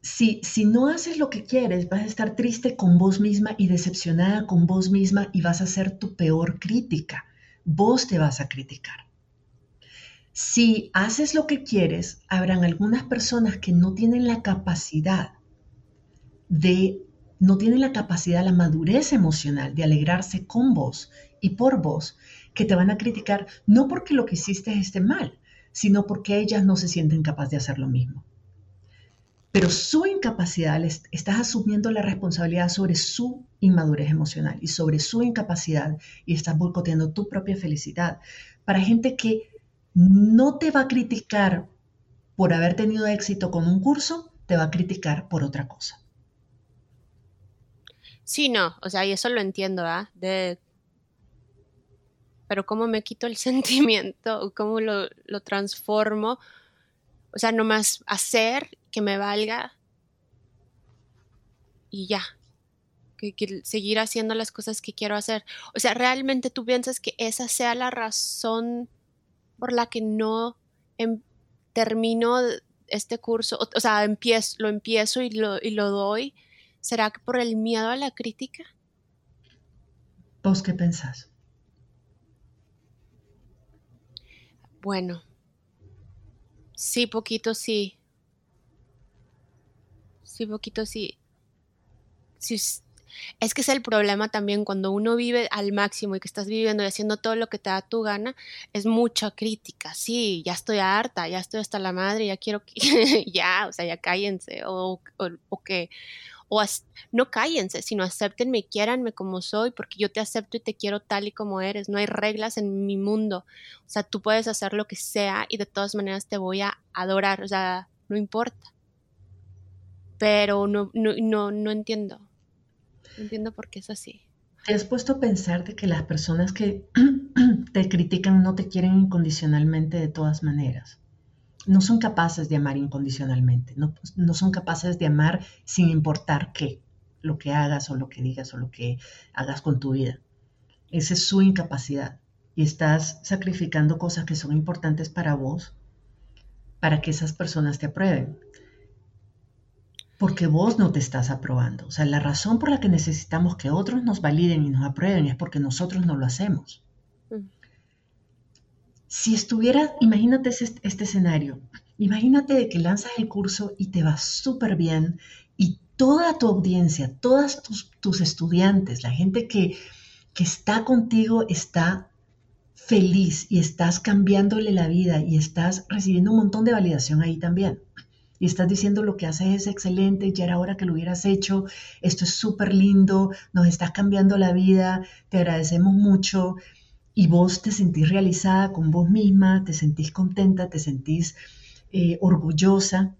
si, si no haces lo que quieres, vas a estar triste con vos misma y decepcionada con vos misma y vas a ser tu peor crítica. Vos te vas a criticar. Si haces lo que quieres, habrán algunas personas que no tienen la capacidad de, no tienen la capacidad, la madurez emocional de alegrarse con vos y por vos, que te van a criticar no porque lo que hiciste esté mal, sino porque ellas no se sienten capaces de hacer lo mismo pero su incapacidad, estás asumiendo la responsabilidad sobre su inmadurez emocional y sobre su incapacidad y estás boicoteando tu propia felicidad. Para gente que no te va a criticar por haber tenido éxito con un curso, te va a criticar por otra cosa. Sí, no, o sea, y eso lo entiendo, ¿ah? De pero cómo me quito el sentimiento, cómo lo, lo transformo, o sea, nomás hacer que me valga y ya, que, seguir haciendo las cosas que quiero hacer. O sea, realmente tú piensas que esa sea la razón por la que no em, termino este curso, o, sea, empiezo, lo empiezo y lo, y lo doy. ¿Será que por el miedo a la crítica? ¿Vos qué pensás? Bueno, sí, poquito sí. Sí, poquito sí. Si, es que es el problema también cuando uno vive al máximo y que estás viviendo y haciendo todo lo que te da tu gana, es mucha crítica. Sí, ya estoy harta, ya estoy hasta la madre, ya quiero que ya, o sea, ya cállense o, o, que o no cállense, sino acéptenme y quiéranme como soy, porque yo te acepto y te quiero tal y como eres. No hay reglas en mi mundo. O sea, tú puedes hacer lo que sea y de todas maneras te voy a adorar. O sea, no importa. Pero no, no, no, no entiendo entiendo por qué es así. ¿Te has puesto a pensar de que las personas que te critican no te quieren incondicionalmente de todas maneras? No son capaces de amar incondicionalmente, no, no son capaces de amar sin importar qué, lo que hagas o lo que digas o lo que hagas con tu vida. Esa es su incapacidad y estás sacrificando cosas que son importantes para vos para que esas personas te aprueben porque vos no te estás aprobando. O sea, la razón por la que necesitamos que otros nos validen y nos aprueben es porque nosotros no lo hacemos. Mm. Si estuviera, imagínate este, escenario, imagínate que lanzas el curso y te va súper bien y toda tu audiencia, todos tus, estudiantes, la gente que, que está contigo está feliz y estás cambiándole la vida y estás recibiendo un montón de validación ahí también. Y estás diciendo lo que haces es excelente, ya era hora que lo hubieras hecho, esto es súper lindo, nos estás cambiando la vida, te agradecemos mucho y vos te sentís realizada con vos misma, te sentís contenta, te sentís eh, orgullosa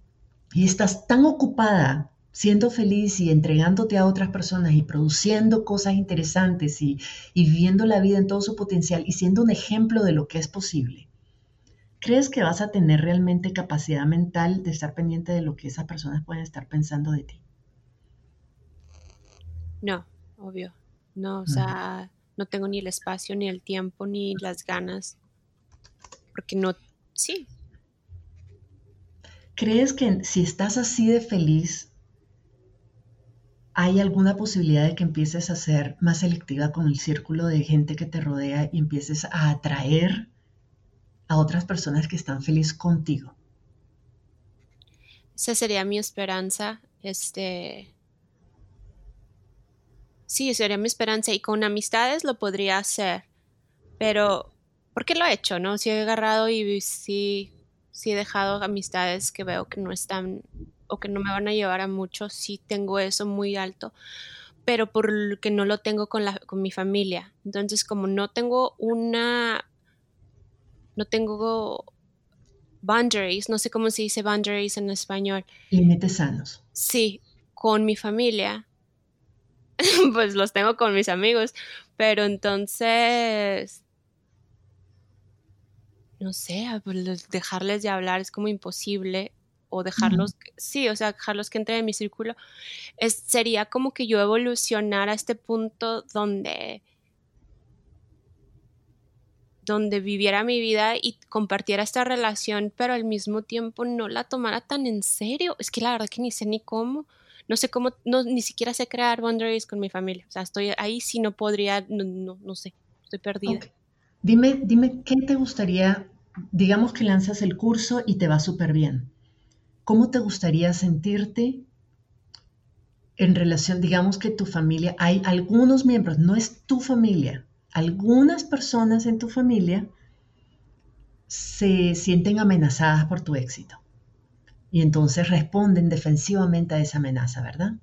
y estás tan ocupada siendo feliz y entregándote a otras personas y produciendo cosas interesantes y, y viviendo la vida en todo su potencial y siendo un ejemplo de lo que es posible ¿Crees que vas a tener realmente capacidad mental de estar pendiente de lo que esas personas pueden estar pensando de ti? No, obvio. No, o sea, no tengo ni el espacio, ni el tiempo, ni las ganas. Porque no, sí. ¿Crees que si estás así de feliz, hay alguna posibilidad de que empieces a ser más selectiva con el círculo de gente que te rodea y empieces a atraer a otras personas que están felices contigo. Esa sería mi esperanza. Este. Sí, sería mi esperanza. Y con amistades lo podría hacer. Pero, ¿por qué lo he hecho? ¿No? Si he agarrado y sí, sí he dejado amistades que veo que no están o que no me van a llevar a mucho, sí tengo eso muy alto pero porque no lo tengo con, la, con mi familia. Entonces, como no tengo una no tengo boundaries, no sé cómo se dice boundaries en español. Límites sanos. Sí, con mi familia, pues los tengo con mis amigos, pero entonces, no sé, dejarles de hablar es como imposible o dejarlos, sí, o sea, dejarlos que entren en mi círculo, es, sería como que yo evolucionar a este punto donde donde viviera mi vida y compartiera esta relación, pero al mismo tiempo no la tomara tan en serio. Es que la verdad que ni sé ni cómo, no sé cómo, no, ni siquiera sé crear boundaries con mi familia. O sea, estoy ahí si no podría, no, no, sé, estoy perdida. Dime, dime, ¿qué te gustaría, digamos que lanzas el curso y te va súper bien? ¿Cómo te gustaría sentirte en relación, digamos que tu familia, hay algunos miembros, no es tu familia, algunas personas en tu familia se sienten amenazadas por tu éxito y entonces responden defensivamente a esa amenaza, ¿verdad?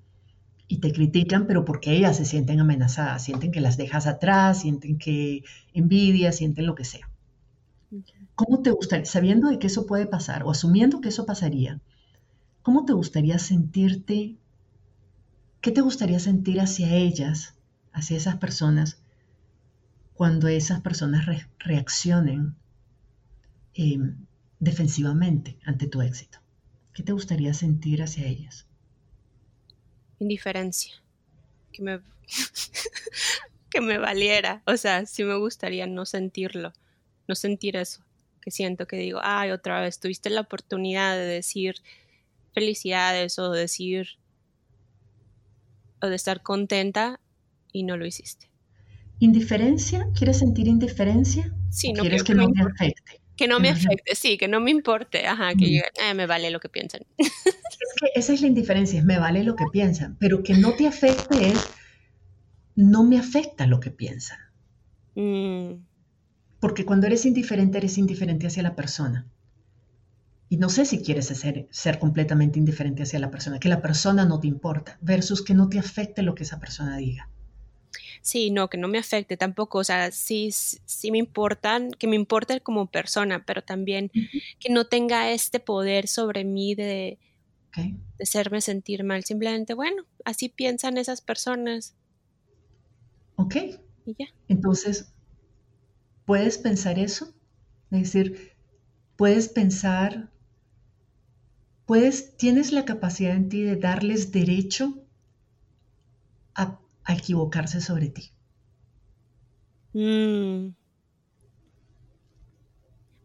Y te critican, pero porque ellas se sienten amenazadas, sienten que las dejas atrás, sienten que envidia, sienten lo que sea. ¿Cómo te gustaría, sabiendo de que eso puede pasar o asumiendo que eso pasaría, cómo te gustaría sentirte, qué te gustaría sentir hacia ellas, hacia esas personas, cuando esas personas reaccionen em, defensivamente ante tu éxito? ¿Qué te gustaría sentir hacia ellas? Indiferencia. Que me, que me valiera. O sea, sí me gustaría no sentirlo, no sentir eso. Que siento que digo, ay, otra vez, tuviste la oportunidad de decir felicidades o decir o de estar contenta y no lo hiciste. ¿Indiferencia? ¿Quieres sentir indiferencia? Sí, no ¿Quieres que, no me afecte? Que no me afecte, sí, que no me importe, ajá, que mm. me vale lo que piensan. Es que esa es la indiferencia, es me vale lo que piensan, pero que no te afecte es no me afecta lo que piensan. Mm. Porque cuando eres indiferente, eres indiferente hacia la persona. Y no sé si quieres ser, ser completamente indiferente hacia la persona, que la persona no te importa, versus que no te afecte lo que esa persona diga. Sí, no, que no me afecte tampoco. O sea, sí, sí me importan, que me importe como persona, pero también que no tenga este poder sobre mí de, de hacerme sentir mal. Simplemente, bueno, así piensan esas personas. Ok. Y ya. Entonces, ¿puedes pensar eso? Es decir, puedes pensar puedes, tienes la capacidad en ti de darles derecho a, equivocarse sobre ti. Mm.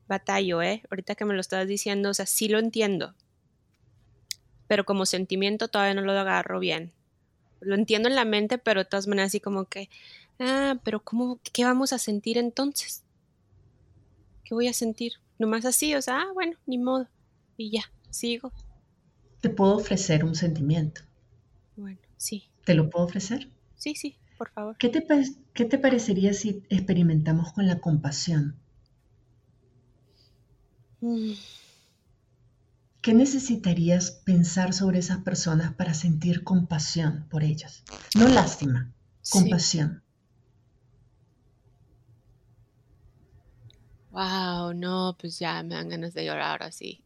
Batallo, ¿eh? Ahorita que me lo estabas diciendo, o sea, sí lo entiendo, pero como sentimiento todavía no lo agarro bien. Lo entiendo en la mente, pero de todas maneras así como que, ah, pero ¿cómo, qué vamos a sentir entonces? ¿Qué voy a sentir? Nomás así, o sea, ah, bueno, ni modo. Y ya sigo. Te puedo ofrecer un sentimiento. Bueno, sí. ¿Te lo puedo ofrecer? Sí, sí, por favor. ¿Qué te, qué te parecería si experimentamos con la compasión? Mm. ¿Qué necesitarías pensar sobre esas personas para sentir compasión por ellas? No lástima, compasión. Wow, no, pues ya me dan ganas de llorar ahora sí.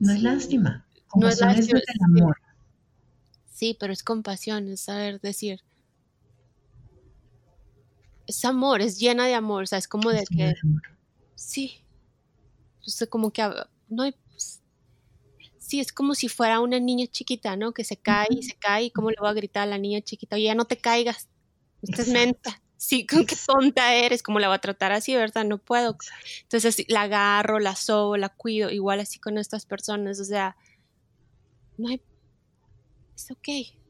No es lástima. Compasión no es, el amor. Sí, pero es compasión, es saber decir. Es amor, es llena de amor, o sea, es como de que. sí. Entonces, como que no hay. Sí, es como si fuera una niña chiquita, ¿no? Que se cae y se cae, y cómo le voy a gritar a la niña chiquita, oye, ya no te caigas, estás menta sí, con qué tonta eres, ¿cómo la voy a tratar así, verdad? No puedo. Entonces la agarro, la sobo, la cuido, igual así con estas personas, o sea, no hay, es ok.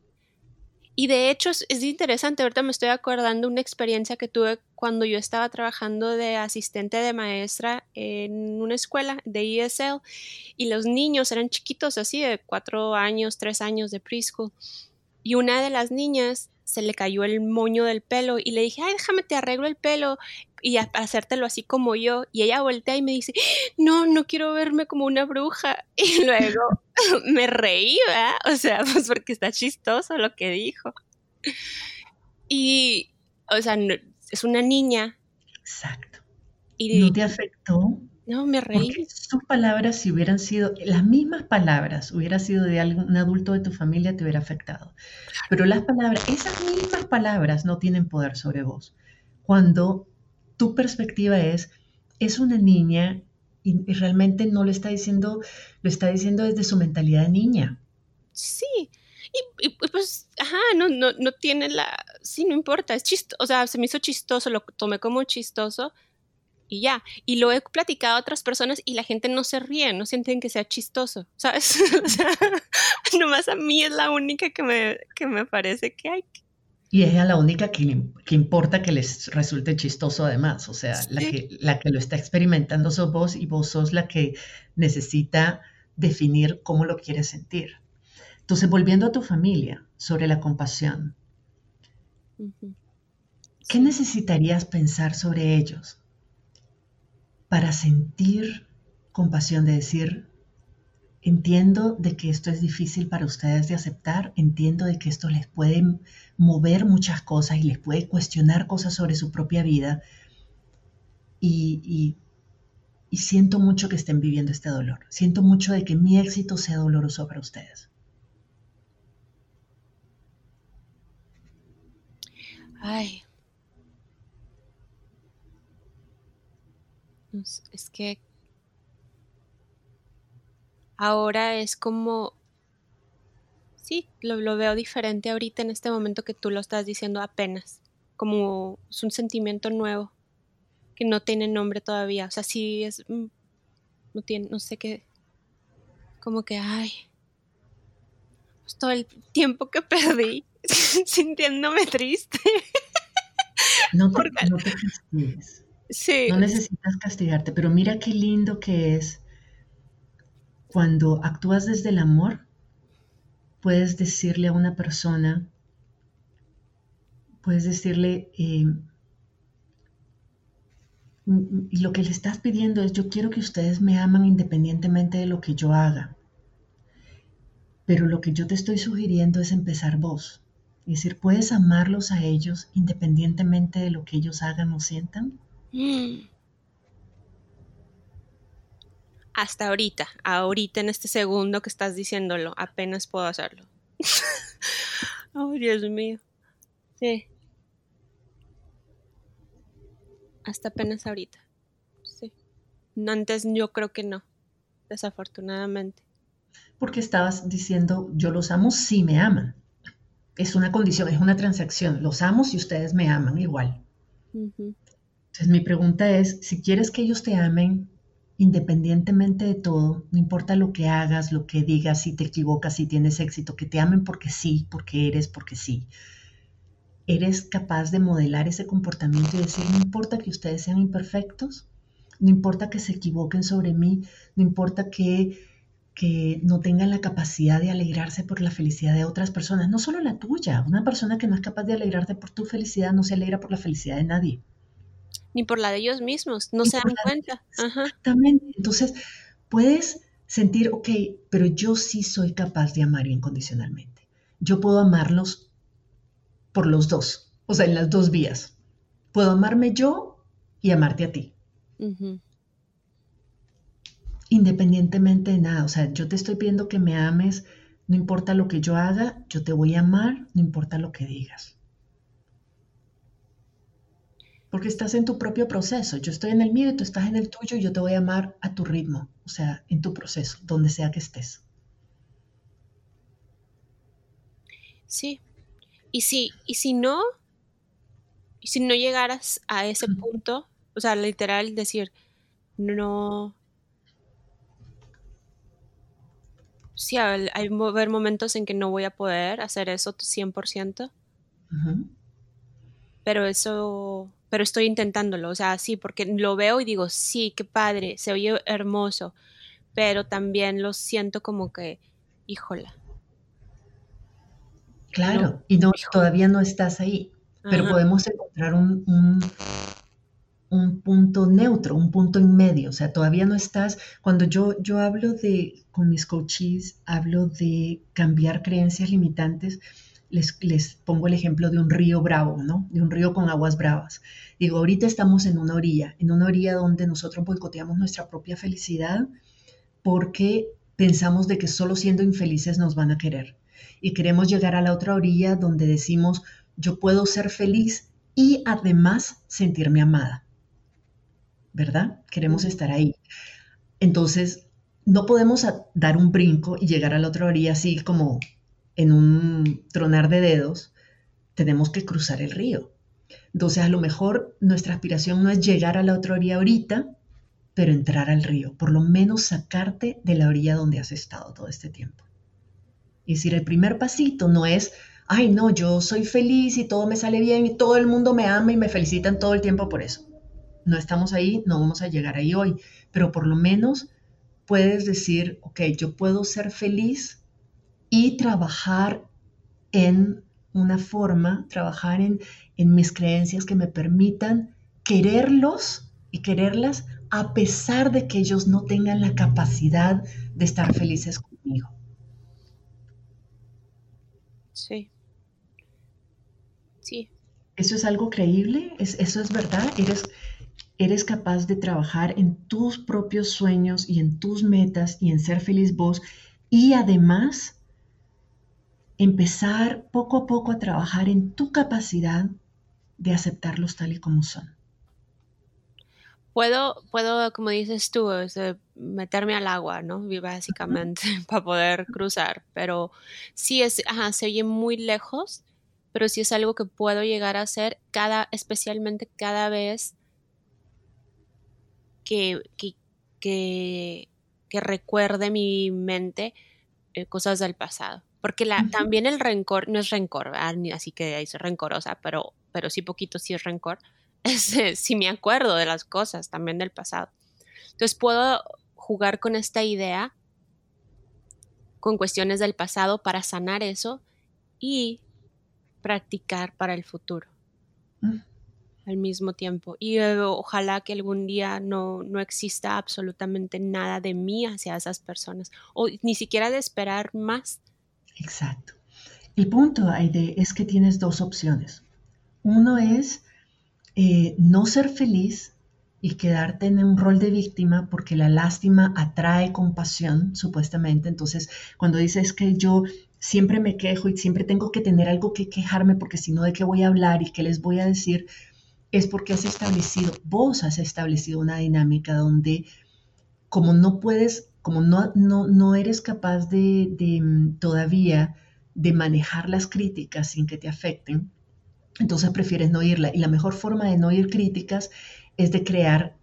Y de hecho es, interesante, ahorita me estoy acordando una experiencia que tuve cuando yo estaba trabajando de asistente de maestra en una escuela de ESL y los niños eran chiquitos así de cuatro años, tres años de preschool. Y una de las niñas se le cayó el moño del pelo y le dije, ay, déjame te arreglo el pelo y hacértelo así como yo. Y ella voltea y me dice, no, no quiero verme como una bruja. Y luego me reí, ¿verdad? O sea, pues porque está chistoso lo que dijo. Y, o sea, es una niña. Exacto. Y, ¿No te afectó? No, me reí. Porque sus palabras, si hubieran sido las mismas palabras, hubiera sido de algún adulto de tu familia, te hubiera afectado. Pero las palabras, esas mismas palabras no tienen poder sobre vos. Cuando tu perspectiva es, es una niña y, realmente no lo está diciendo, lo está diciendo desde su mentalidad de niña. Sí, y, pues, ajá, no, no, no tiene la, sí, no importa, es chistoso, o sea, se me hizo chistoso, lo tomé como chistoso, y ya. Y lo he platicado a otras personas y la gente no se ríe, no sienten que sea chistoso, ¿sabes? o sea, nomás a mí es la única que me, que me parece que hay. Y es la única que, que, importa que les resulte chistoso además, o sea, la, que, la que lo está experimentando sos vos y vos sos la que necesita definir cómo lo quieres sentir. Entonces, volviendo a tu familia sobre la compasión, ¿qué necesitarías pensar sobre ellos? para sentir compasión, de decir, entiendo de que esto es difícil para ustedes de aceptar, entiendo de que esto les puede mover muchas cosas y les puede cuestionar cosas sobre su propia vida. Y, y siento mucho que estén viviendo este dolor, siento mucho de que mi éxito sea doloroso para ustedes. Ay, Es que ahora es como, sí, lo, lo, veo diferente ahorita en este momento que tú lo estás diciendo apenas, como es un sentimiento nuevo que no tiene nombre todavía, o sea, sí es, mm, no tiene, no sé qué, como que, ay, pues todo el tiempo que perdí sintiéndome triste. No te, no te. Sí. No necesitas castigarte, pero mira qué lindo que es cuando actúas desde el amor, puedes decirle a una persona, puedes decirle, eh, y lo que le estás pidiendo es, yo quiero que ustedes me aman independientemente de lo que yo haga. Pero lo que yo te estoy sugiriendo es empezar vos. Es decir, puedes amarlos a ellos independientemente de lo que ellos hagan o sientan. Mm. Hasta ahorita, ahorita en este segundo que estás diciéndolo, apenas puedo hacerlo. oh, Dios mío. Sí. Hasta apenas ahorita. Sí. Antes yo creo que no, desafortunadamente. Porque estabas diciendo, yo los amo si me aman. Es una condición, es una transacción. Los amo si ustedes me aman igual. Entonces mi pregunta es, si quieres que ellos te amen independientemente de todo, no importa lo que hagas, lo que digas, si te equivocas, si tienes éxito, que te amen porque sí, porque eres, porque sí. Eres capaz de modelar ese comportamiento y decir, no importa que ustedes sean imperfectos, no importa que se equivoquen sobre mí, no importa que, que no tengan la capacidad de alegrarse por la felicidad de otras personas, no solo la tuya. Una persona que no es capaz de alegrarte por tu felicidad no se alegra por la felicidad de nadie ni por la de ellos mismos, no se dan cuenta. Exactamente. Entonces, puedes sentir, ok, pero yo sí soy capaz de amar incondicionalmente. Yo puedo amarlos por los dos, o sea, en las dos vías. Puedo amarme yo y amarte a ti. Independientemente de nada, o sea, yo te estoy pidiendo que me ames, no importa lo que yo haga, yo te voy a amar, no importa lo que digas porque estás en tu propio proceso. Yo estoy en el mío y tú estás en el tuyo y yo te voy a amar a tu ritmo, o sea, en tu proceso, donde sea que estés. Sí. Y si, y si no, y si no llegaras a ese punto, o sea, literal decir, no. Sí, hay, hay haber momentos en que no voy a poder hacer eso 100%. Pero eso pero estoy intentándolo, o sea, sí, porque lo veo y digo, sí, qué padre, se oye hermoso, pero también lo siento como que, híjola. Claro, y no, todavía no estás ahí, pero podemos encontrar un, un, un, punto neutro, un punto en medio, o sea, todavía no estás, cuando yo, yo hablo de, con mis coaches, hablo de cambiar creencias limitantes, les, pongo el ejemplo de un río bravo, ¿no? De un río con aguas bravas. Digo, ahorita estamos en una orilla, en una orilla donde nosotros boicoteamos nuestra propia felicidad porque pensamos de que solo siendo infelices nos van a querer. Y queremos llegar a la otra orilla donde decimos, yo puedo ser feliz y además sentirme amada. ¿Verdad? Queremos estar ahí. Entonces, no podemos dar un brinco y llegar a la otra orilla así como en un tronar de dedos, tenemos que cruzar el río. Entonces, a lo mejor nuestra aspiración no es llegar a la otra orilla ahorita, pero entrar al río, por lo menos sacarte de la orilla donde has estado todo este tiempo. Es decir, el primer pasito no es, ay, no, yo soy feliz y todo me sale bien y todo el mundo me ama y me felicitan todo el tiempo por eso. No estamos ahí, no vamos a llegar ahí hoy, pero por lo menos puedes decir, ok, yo puedo ser feliz y trabajar en una forma, trabajar en, mis creencias que me permitan quererlos y quererlas a pesar de que ellos no tengan la capacidad de estar felices conmigo. Sí. Sí. ¿Eso es algo creíble? ¿Es, ¿Eso es verdad? ¿Eres, ¿Eres capaz de trabajar en tus propios sueños y en tus metas y en ser feliz vos y además empezar poco a poco a trabajar en tu capacidad de aceptarlos tal y como son. Puedo, puedo, como dices tú, meterme al agua, ¿no? Básicamente, para poder cruzar. Pero sí es, ajá, se oye muy lejos, pero sí es algo que puedo llegar a hacer cada, especialmente cada vez que, que, que, recuerde mi mente eh, cosas del pasado. Porque la, también el rencor, no es rencor, así que es rencorosa, pero, pero sí poquito sí es rencor si me acuerdo de las cosas también del pasado. Entonces puedo jugar con esta idea, con cuestiones del pasado para sanar eso y practicar para el futuro mm. al mismo tiempo. Y eh, ojalá que algún día no, no exista absolutamente nada de mí hacia esas personas o ni siquiera de esperar más. Exacto. El punto, Aide, es que tienes dos opciones. Uno es eh, no ser feliz y quedarte en un rol de víctima porque la lástima atrae compasión, supuestamente. Entonces, cuando dices que yo siempre me quejo y siempre tengo que tener algo que quejarme porque si no, ¿de qué voy a hablar y qué les voy a decir? Es porque has establecido, vos has establecido una dinámica donde como no puedes, como no, no, no eres capaz de, mm, todavía de manejar las críticas sin que te afecten, entonces prefieres no oírla. Y la mejor forma de no oír críticas es de crear,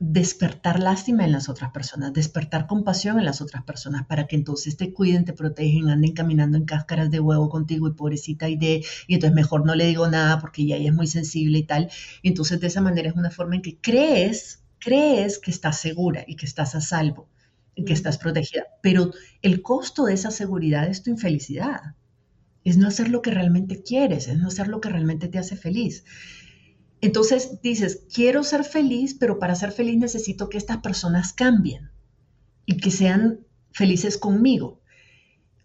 despertar lástima en las otras personas, despertar compasión en las otras personas para que entonces te cuiden, te protegen, anden caminando en cáscaras de huevo contigo y pobrecita y de, y entonces mejor no le digo nada porque ya ella es muy sensible y tal. Y entonces de esa manera es una forma en que crees, crees que estás segura y que estás a salvo, que estás protegida. Pero el costo de esa seguridad es tu infelicidad es no hacer lo que realmente quieres, es no hacer lo que realmente te hace feliz. Entonces dices, quiero ser feliz, pero para ser feliz necesito que estas personas cambien y que sean felices conmigo.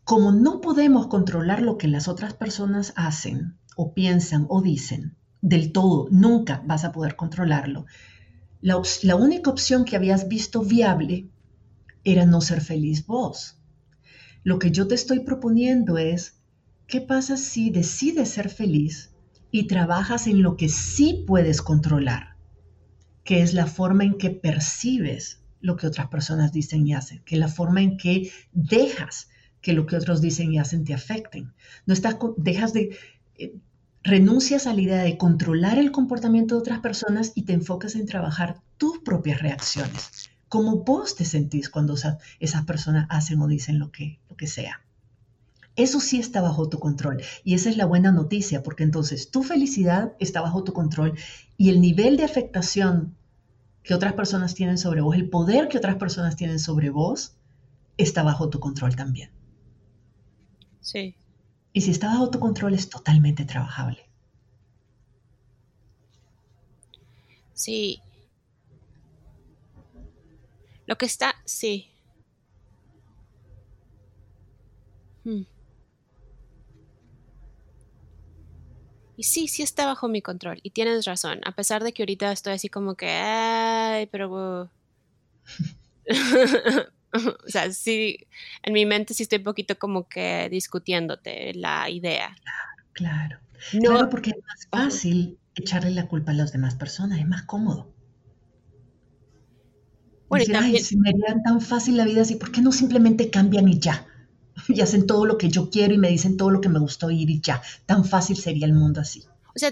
Como no podemos controlar lo que las otras personas hacen o piensan o dicen del todo, nunca vas a poder controlarlo. La, la única opción que habías visto viable era no ser feliz vos. Lo que yo te estoy proponiendo es ¿Qué pasa si decides ser feliz y trabajas en lo que sí puedes controlar? Que es la forma en que percibes lo que otras personas dicen y hacen, que la forma en que dejas que lo que otros dicen y hacen te afecten. No estás, dejas de, eh, renuncias a la idea de controlar el comportamiento de otras personas y te enfocas en trabajar tus propias reacciones, cómo vos te sentís cuando esas, personas hacen o dicen lo que, lo que sea. Eso sí está bajo tu control. Y esa es la buena noticia, porque entonces tu felicidad está bajo tu control y el nivel de afectación que otras personas tienen sobre vos, el poder que otras personas tienen sobre vos, está bajo tu control también. Sí. Y si está bajo tu control es totalmente trabajable. Sí. Lo que está, sí. Hmm. Y sí, sí está bajo mi control. Y tienes razón. A pesar de que ahorita estoy así como que, ay, pero... o sea, sí, en mi mente sí estoy un poquito como que discutiéndote la idea. Claro, claro. No, porque es más fácil echarle la culpa a las demás personas, es más cómodo. Bueno, y también... ay, si me harían tan fácil la vida así, ¿por qué no simplemente cambian y ya? y hacen todo lo que yo quiero y me dicen todo lo que me gusta oír y ya. Tan fácil sería el mundo así. O sea,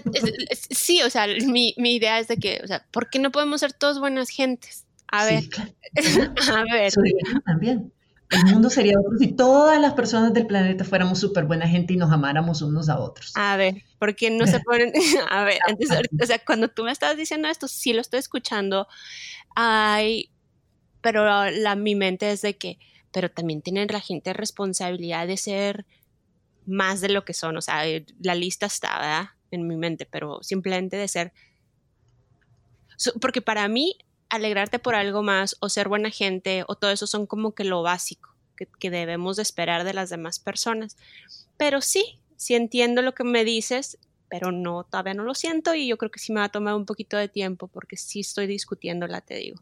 sí, o sea, mi, mi, idea es de que, o sea, ¿por qué no podemos ser todos buenas gentes? A ver, a ver. también. El mundo sería otro si todas las personas del planeta fuéramos súper buena gente y nos amáramos unos a otros. A ver, ¿por qué no se ponen? a ver, entonces, o sea, cuando tú me estás diciendo esto, sí lo estoy escuchando, ay, pero la, mi mente es de que, pero también tienen la gente responsabilidad de ser más de lo que son. O sea, eh, la lista está en mi mente, pero simplemente de ser... Porque para mí, alegrarte por algo más o ser buena gente o todo eso son como que lo básico que, que debemos de esperar de las demás personas. Pero sí, sí entiendo lo que me dices, pero no, todavía no lo siento y yo creo que sí me va a tomar un poquito de tiempo porque sí estoy discutiéndola, te digo.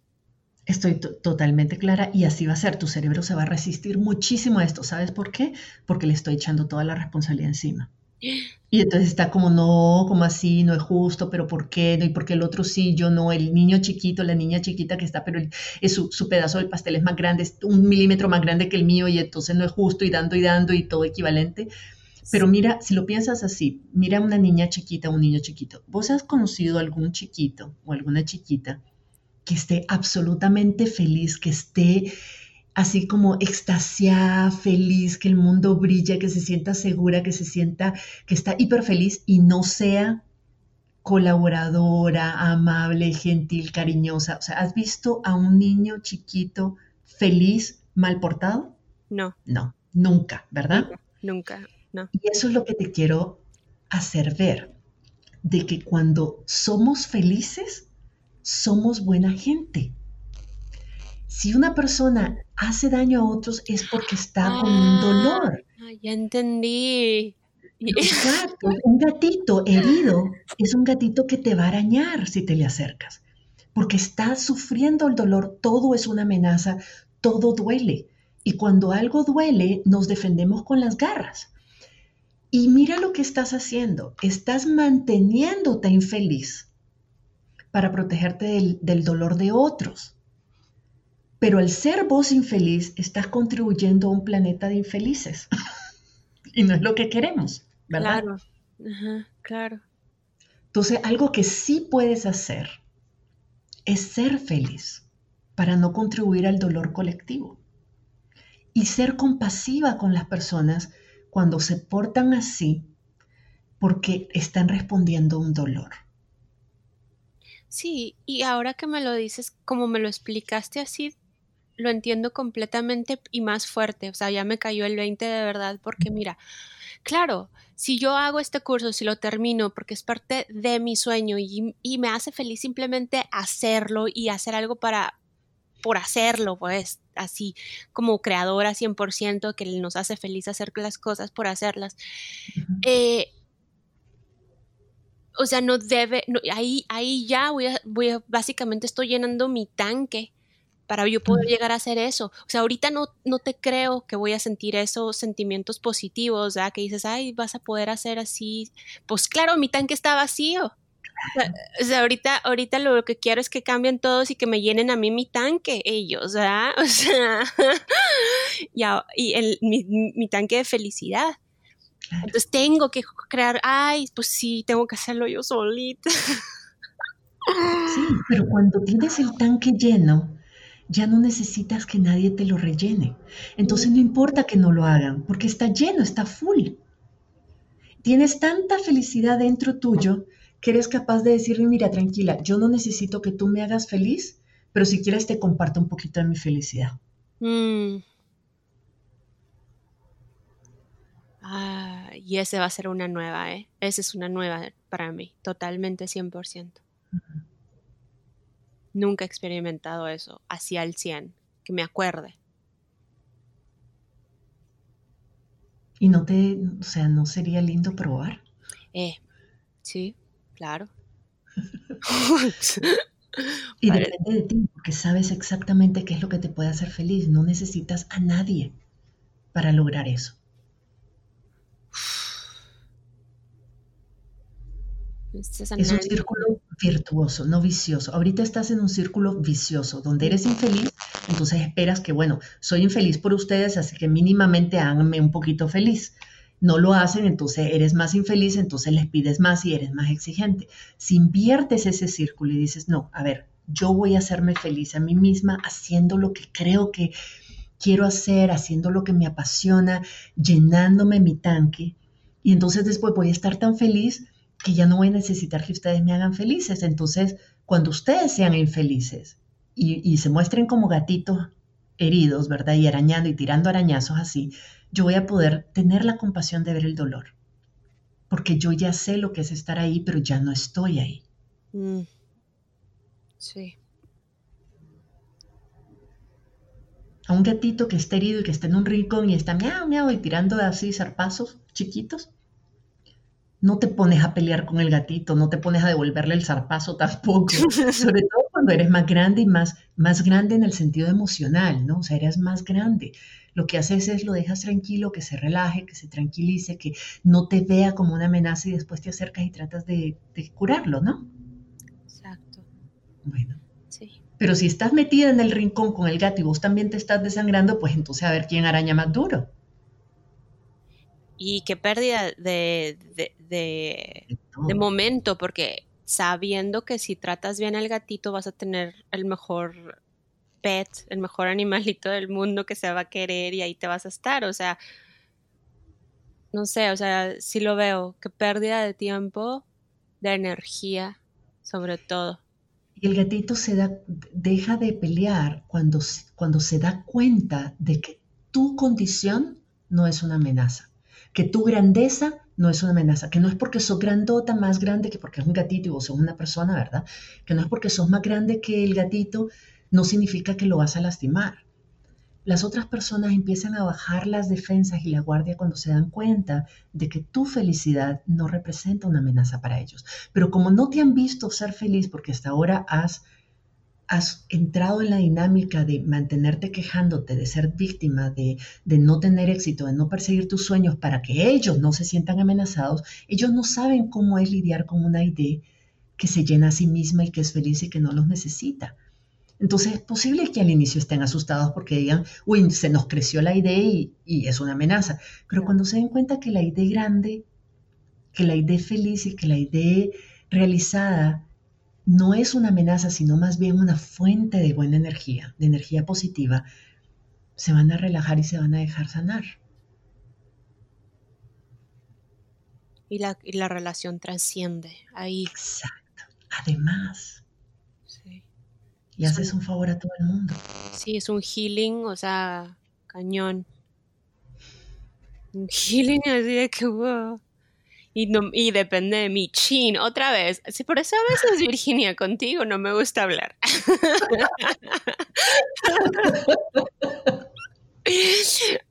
Estoy totalmente clara y así va a ser. Tu cerebro se va a resistir muchísimo a esto. ¿Sabes por qué? Porque le estoy echando toda la responsabilidad encima. Y entonces está como, no, como así, no es justo, pero ¿por qué? No, y porque el otro sí, yo no, el niño chiquito, la niña chiquita que está, pero es su, su, pedazo del pastel es más grande, es un milímetro más grande que el mío y entonces no es justo y dando y dando y todo equivalente. Pero mira, si lo piensas así, mira una niña chiquita, un niño chiquito. ¿Vos has conocido algún chiquito o alguna chiquita que esté absolutamente feliz, que esté así como extasiada, feliz, que el mundo brilla, que se sienta segura, que se sienta que está hiper feliz y no sea colaboradora, amable, gentil, cariñosa. O sea, ¿has visto a un niño chiquito feliz, mal portado? No. No, nunca, ¿verdad? Nunca, no. Y eso es lo que te quiero hacer ver, de que cuando somos felices, somos buena gente. Si una persona hace daño a otros es porque está con un dolor. Ah, ya entendí. Exacto, un gatito herido es un gatito que te va a arañar si te le acercas, porque está sufriendo el dolor, todo es una amenaza, todo duele. Y cuando algo duele, nos defendemos con las garras. Y mira lo que estás haciendo, estás manteniéndote infeliz para protegerte del, del dolor de otros. Pero al ser vos infeliz, estás contribuyendo a un planeta de infelices. y no es lo que queremos, ¿verdad? Claro, Ajá, claro. Entonces, algo que sí puedes hacer es ser feliz para no contribuir al dolor colectivo. Y ser compasiva con las personas cuando se portan así porque están respondiendo a un dolor. Sí, y ahora que me lo dices, como me lo explicaste así, lo entiendo completamente y más fuerte. O sea, ya me cayó el 20 de verdad, porque mira, claro, si yo hago este curso, si lo termino, porque es parte de mi sueño y, y me hace feliz simplemente hacerlo y hacer algo para, por hacerlo, pues así como creadora 100% que nos hace feliz hacer las cosas por hacerlas. eh, o sea, no debe, no, ahí, ahí ya voy a, voy a, básicamente estoy llenando mi tanque para yo poder llegar a hacer eso. O sea, ahorita no, no te creo que voy a sentir esos sentimientos positivos, ¿verdad? Que dices, ay, vas a poder hacer así. Pues claro, mi tanque está vacío. O sea, ahorita, ahorita lo que quiero es que cambien todos y que me llenen a mí mi tanque, ellos, ¿verdad? O sea, y, el, mi, mi tanque de felicidad. Claro. Entonces tengo que crear, ay, pues sí, tengo que hacerlo yo solita. Sí, pero cuando tienes el tanque lleno, ya no necesitas que nadie te lo rellene. Entonces no importa que no lo hagan, porque está lleno, está full. Tienes tanta felicidad dentro tuyo que eres capaz de decirme, mira, tranquila, yo no necesito que tú me hagas feliz, pero si quieres te comparto un poquito de mi felicidad. Mm. Ah, y ese va a ser una nueva, ¿eh? Esa es una nueva para mí, totalmente 100%. Uh -huh. Nunca he experimentado eso, así al 100, que me acuerde. ¿Y no te, o sea, no sería lindo probar? Eh, sí, claro. y depende de ti, porque sabes exactamente qué es lo que te puede hacer feliz. No necesitas a nadie para lograr eso. Es un círculo virtuoso, no vicioso. Ahorita estás en un círculo vicioso, donde eres infeliz, entonces esperas que, bueno, soy infeliz por ustedes, así que mínimamente háganme un poquito feliz. No lo hacen, entonces eres más infeliz, entonces les pides más y eres más exigente. Si inviertes ese círculo y dices, no, a ver, yo voy a hacerme feliz a mí misma haciendo lo que creo que quiero hacer, haciendo lo que me apasiona, llenándome mi tanque, y entonces después voy a estar tan feliz que ya no voy a necesitar que ustedes me hagan felices. Entonces, cuando ustedes sean infelices y, y, se muestren como gatitos heridos, ¿verdad? Y arañando y tirando arañazos así, yo voy a poder tener la compasión de ver el dolor. Porque yo ya sé lo que es estar ahí, pero ya no estoy ahí. Mm. Sí. A un gatito que está herido y que está en un rincón y está miau, miau y tirando así zarpazos chiquitos, no te pones a pelear con el gatito, no te pones a devolverle el zarpazo tampoco, sobre todo cuando eres más grande y más, más grande en el sentido emocional, ¿no? O sea, eres más grande. Lo que haces es lo dejas tranquilo, que se relaje, que se tranquilice, que no te vea como una amenaza y después te acercas y tratas de, de curarlo, ¿no? Exacto. Bueno. Sí. Pero si estás metida en el rincón con el gato y vos también te estás desangrando, pues entonces a ver quién araña más duro. Y qué pérdida de, de, de, de momento, porque sabiendo que si tratas bien al gatito vas a tener el mejor pet, el mejor animalito del mundo que se va a querer y ahí te vas a estar. O sea, no sé, o sea, sí lo veo, qué pérdida de tiempo, de energía, sobre todo. Y el gatito se da, deja de pelear cuando, cuando se da cuenta de que tu condición no es una amenaza, que tu grandeza no es una amenaza, que no es porque sos grandota más grande que porque es un gatito y vos sos una persona, ¿verdad? Que no es porque sos más grande que el gatito no significa que lo vas a lastimar. Las otras personas empiezan a bajar las defensas y la guardia cuando se dan cuenta de que tu felicidad no representa una amenaza para ellos. Pero como no te han visto ser feliz porque hasta ahora has, has entrado en la dinámica de mantenerte quejándote, de ser víctima, de, de no tener éxito, de no perseguir tus sueños para que ellos no se sientan amenazados, ellos no saben cómo es lidiar con una idea que se llena a sí misma y que es feliz y que no los necesita. Entonces es posible que al inicio estén asustados porque digan, uy, se nos creció la idea y, es una amenaza. Pero cuando se den cuenta que la idea grande, que la idea feliz y que la idea realizada no es una amenaza, sino más bien una fuente de buena energía, de energía positiva, se van a relajar y se van a dejar sanar. Y la, y la relación trasciende ahí. Exacto. Además, y haces un favor a todo el mundo. Sí, es un healing, o sea, cañón. Un healing así de que wow. Y, no, y depende de mi chin. Otra vez, sí, por eso a veces, Virginia, contigo no me gusta hablar.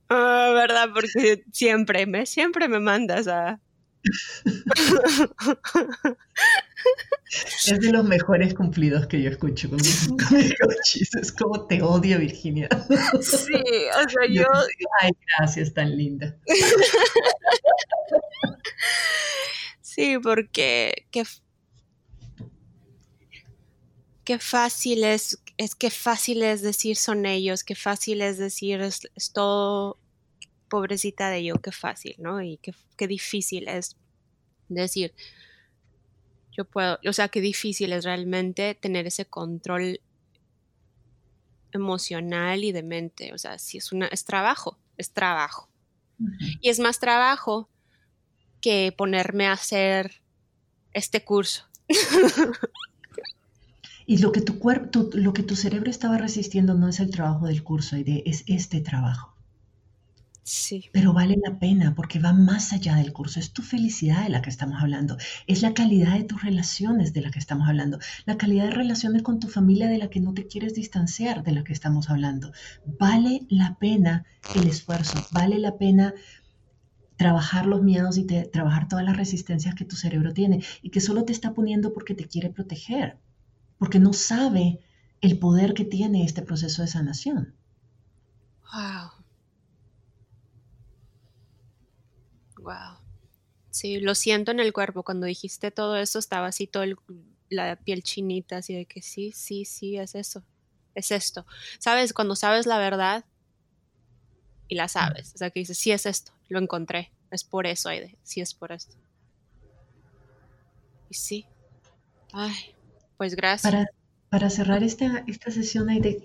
oh, ¿Verdad? Porque siempre me, siempre me mandas a, es de los mejores cumplidos que yo escucho con mis, coches. Es como te odio, Virginia. Sí, o sea, yo. Ay, gracias, tan linda. Sí, porque qué, qué fácil es, es que fácil es decir son ellos, qué fácil es decir es todo pobrecita de yo, qué fácil, ¿no? Y qué, qué difícil es decir, yo puedo, o sea, qué difícil es realmente tener ese control emocional y de mente, o sea, si es una, es trabajo, es trabajo. Y es más trabajo que ponerme a hacer este curso. Y lo que tu cuerpo, lo que tu cerebro estaba resistiendo no es el trabajo del curso, es este trabajo. Sí. Pero vale la pena porque va más allá del curso. Es tu felicidad de la que estamos hablando. Es la calidad de tus relaciones de la que estamos hablando. La calidad de relaciones con tu familia de la que no te quieres distanciar de la que estamos hablando. Vale la pena el esfuerzo. Vale la pena trabajar los miedos y trabajar todas las resistencias que tu cerebro tiene y que solo te está poniendo porque te quiere proteger. Porque no sabe el poder que tiene este proceso de sanación. Wow. Wow. Sí, lo siento en el cuerpo. Cuando dijiste todo eso, estaba así todo la piel chinita, así de que sí, sí, sí, es eso. Es esto. ¿Sabes? Cuando sabes la verdad y la sabes. O sea, que dices, sí es esto, lo encontré. Es por eso, Aide. Sí es por esto. Y sí. Ay, pues gracias. Para, para cerrar esta, esta sesión, Aide,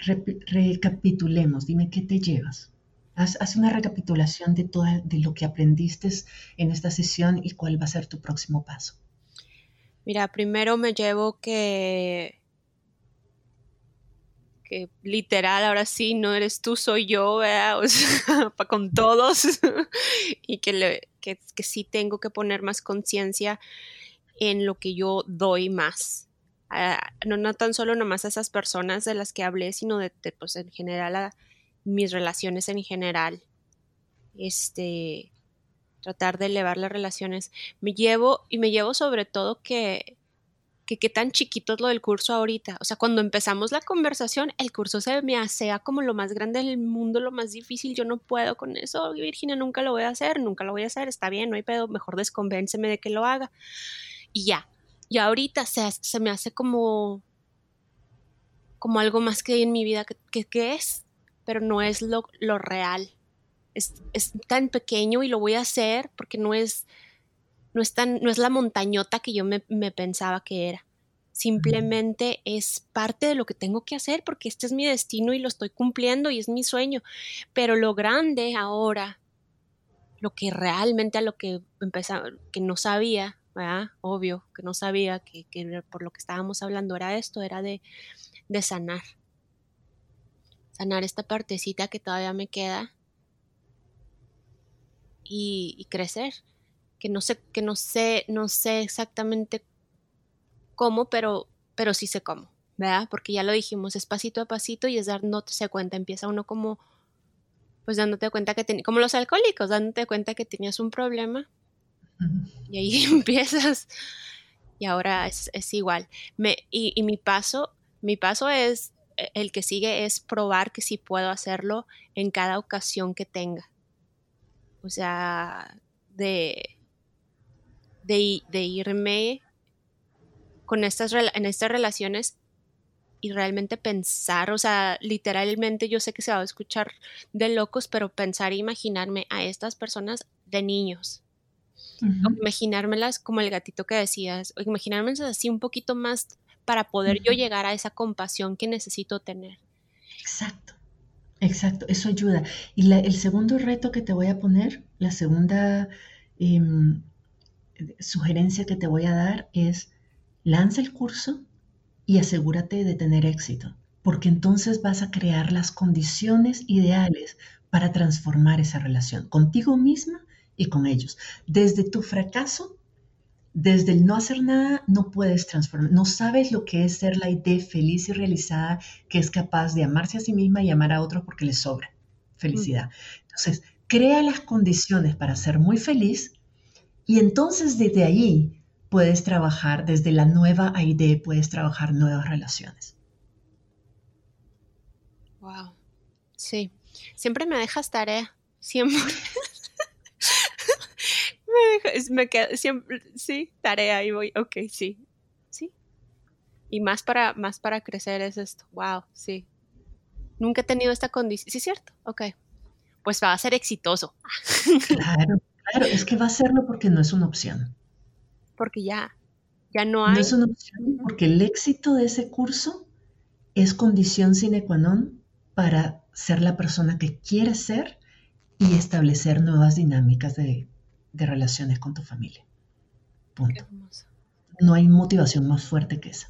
recapitulemos. Dime qué te llevas. Haz, una recapitulación de todo de lo que aprendiste en esta sesión y cuál va a ser tu próximo paso. Mira, primero me llevo que que literal ahora sí no eres tú, soy yo, ¿verdad? O sea, con todos y que, le, que, que, sí tengo que poner más conciencia en lo que yo doy más. no, no tan solo nomás a esas personas de las que hablé, sino de, de pues en general a, mis relaciones en general. Este, tratar de elevar las relaciones. Me llevo, y me llevo sobre todo que, que qué tan chiquito es lo del curso ahorita. O sea, cuando empezamos la conversación, el curso se me hacía como lo más grande del mundo, lo más difícil. Yo no puedo con eso, Virginia, nunca lo voy a hacer, nunca lo voy a hacer, está bien, no hay pedo, mejor desconvénceme de que lo haga. Y ya. Y ahorita se, se me hace como, como algo más que hay en mi vida que, que, es, pero no es lo, lo real. Es, es tan pequeño y lo voy a hacer porque no es no es, no es la montañota que yo me, pensaba que era. Simplemente es parte de lo que tengo que hacer porque este es mi destino y lo estoy cumpliendo y es mi sueño. Pero lo grande ahora, lo que realmente a lo que empezaba, que no sabía, obvio, que no sabía que, por lo que estábamos hablando era esto, era de, de sanar. Sanar esta partecita que todavía me queda y, y crecer que no sé, que no sé, no sé exactamente cómo, pero, pero sí sé cómo, ¿verdad? Porque ya lo dijimos, es pasito a pasito y es dándose cuenta, empieza uno como, pues dándote cuenta que tenía, como los alcohólicos, dándote cuenta que tenías un problema y ahí empiezas y ahora es, igual. Me, y, y mi paso, mi paso es, el que sigue es probar que sí puedo hacerlo en cada ocasión que tenga. O sea, de, de, irme con estas, en estas relaciones y realmente pensar, o sea, literalmente yo sé que se va a escuchar de locos, pero pensar e imaginarme a estas personas de niños. Imaginármelas como el gatito que decías, o imaginármelas así un poquito más para poder yo llegar a esa compasión que necesito tener. Exacto, exacto, eso ayuda. Y el segundo reto que te voy a poner, la segunda em, sugerencia que te voy a dar es lanza el curso y asegúrate de tener éxito, porque entonces vas a crear las condiciones ideales para transformar esa relación contigo misma y con ellos. Desde tu fracaso, desde el no hacer nada, no puedes transformar. No sabes lo que es ser la idea feliz y realizada que es capaz de amarse a sí misma y amar a otros porque le sobra felicidad. Entonces, crea las condiciones para ser muy feliz y entonces desde ahí puedes trabajar, desde la nueva ID puedes trabajar nuevas relaciones. Wow. Sí. Siempre me dejas tarea. Siempre. deja, me queda, siempre, sí, tarea y voy, ok, sí, sí. Y más para, más para crecer es esto. Wow, sí. Nunca he tenido esta condición. Sí, cierto. Ok. Pues va a ser exitoso. Claro. Claro, es que va a serlo porque no es una opción. Porque ya, ya no hay. No es una opción porque el éxito de ese curso es condición sine qua non para ser la persona que quieres ser y establecer nuevas dinámicas de, relaciones con tu familia. Punto. No hay motivación más fuerte que esa.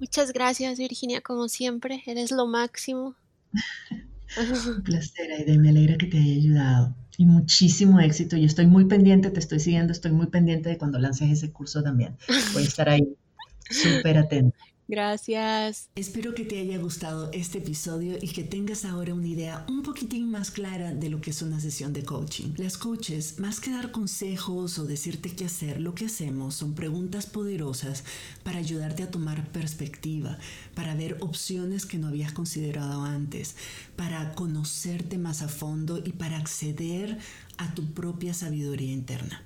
Muchas gracias, Virginia, como siempre. Eres lo máximo. Un placer, Aide. Me alegra que te haya ayudado y muchísimo éxito. Yo estoy muy pendiente, te estoy siguiendo, estoy muy pendiente de cuando lances ese curso también. Voy a estar ahí súper atento. Gracias. Espero que te haya gustado este episodio y que tengas ahora una idea un poquitín más clara de lo que es una sesión de coaching. Las coaches, más que dar consejos o decirte qué hacer, lo que hacemos son preguntas poderosas para ayudarte a tomar perspectiva, para ver opciones que no habías considerado antes, para conocerte más a fondo y para acceder a tu propia sabiduría interna.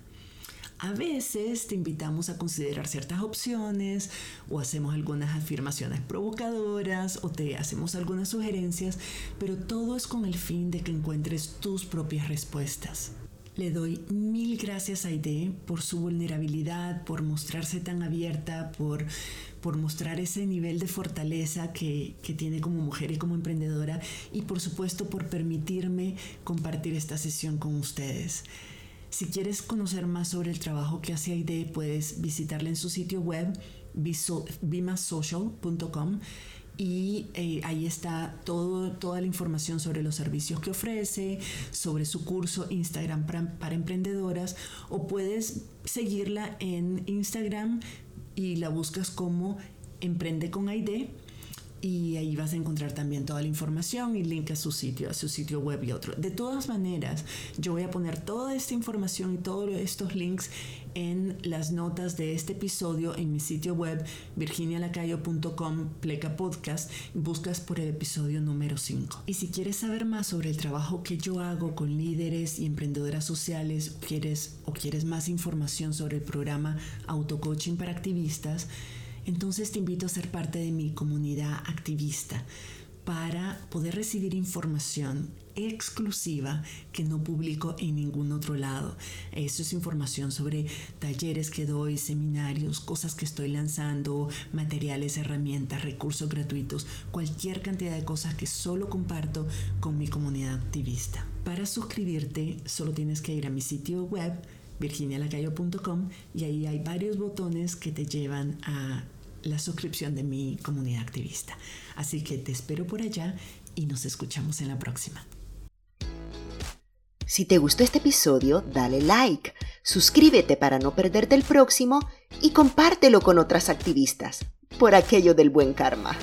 A veces te invitamos a considerar ciertas opciones o hacemos algunas afirmaciones provocadoras o te hacemos algunas sugerencias, pero todo es con el fin de que encuentres tus propias respuestas. Le doy mil gracias a Aide por su vulnerabilidad, por mostrarse tan abierta, por, por mostrar ese nivel de fortaleza que, que tiene como mujer y como emprendedora y por supuesto por permitirme compartir esta sesión con ustedes. Si quieres conocer más sobre el trabajo que hace Aide, puedes visitarla en su sitio web bimasocial.com y eh, ahí está toda la información sobre los servicios que ofrece, sobre su curso Instagram para, para, emprendedoras o puedes seguirla en Instagram y la buscas como Emprende con Aide y ahí vas a encontrar también toda la información y link a su sitio, a su sitio web y otro. De todas maneras, yo voy a poner toda esta información y todos estos links en las notas de este episodio en mi sitio web virginialacayo.com pleca podcast buscas por el episodio número 5 y si quieres saber más sobre el trabajo que yo hago con líderes y emprendedoras sociales quieres, o quieres más información sobre el programa auto coaching para activistas entonces te invito a ser parte de mi comunidad activista para poder recibir información exclusiva que no publico en ningún otro lado. Eso es información sobre talleres que doy, seminarios, cosas que estoy lanzando, materiales, herramientas, recursos gratuitos, cualquier cantidad de cosas que solo comparto con mi comunidad activista. Para suscribirte solo tienes que ir a mi sitio web virginialacayo.com y ahí hay varios botones que te llevan a la suscripción de mi comunidad activista. Así que te espero por allá y nos escuchamos en la próxima. Si te gustó este episodio, dale like, suscríbete para no perderte el próximo y compártelo con otras activistas, por aquello del buen karma.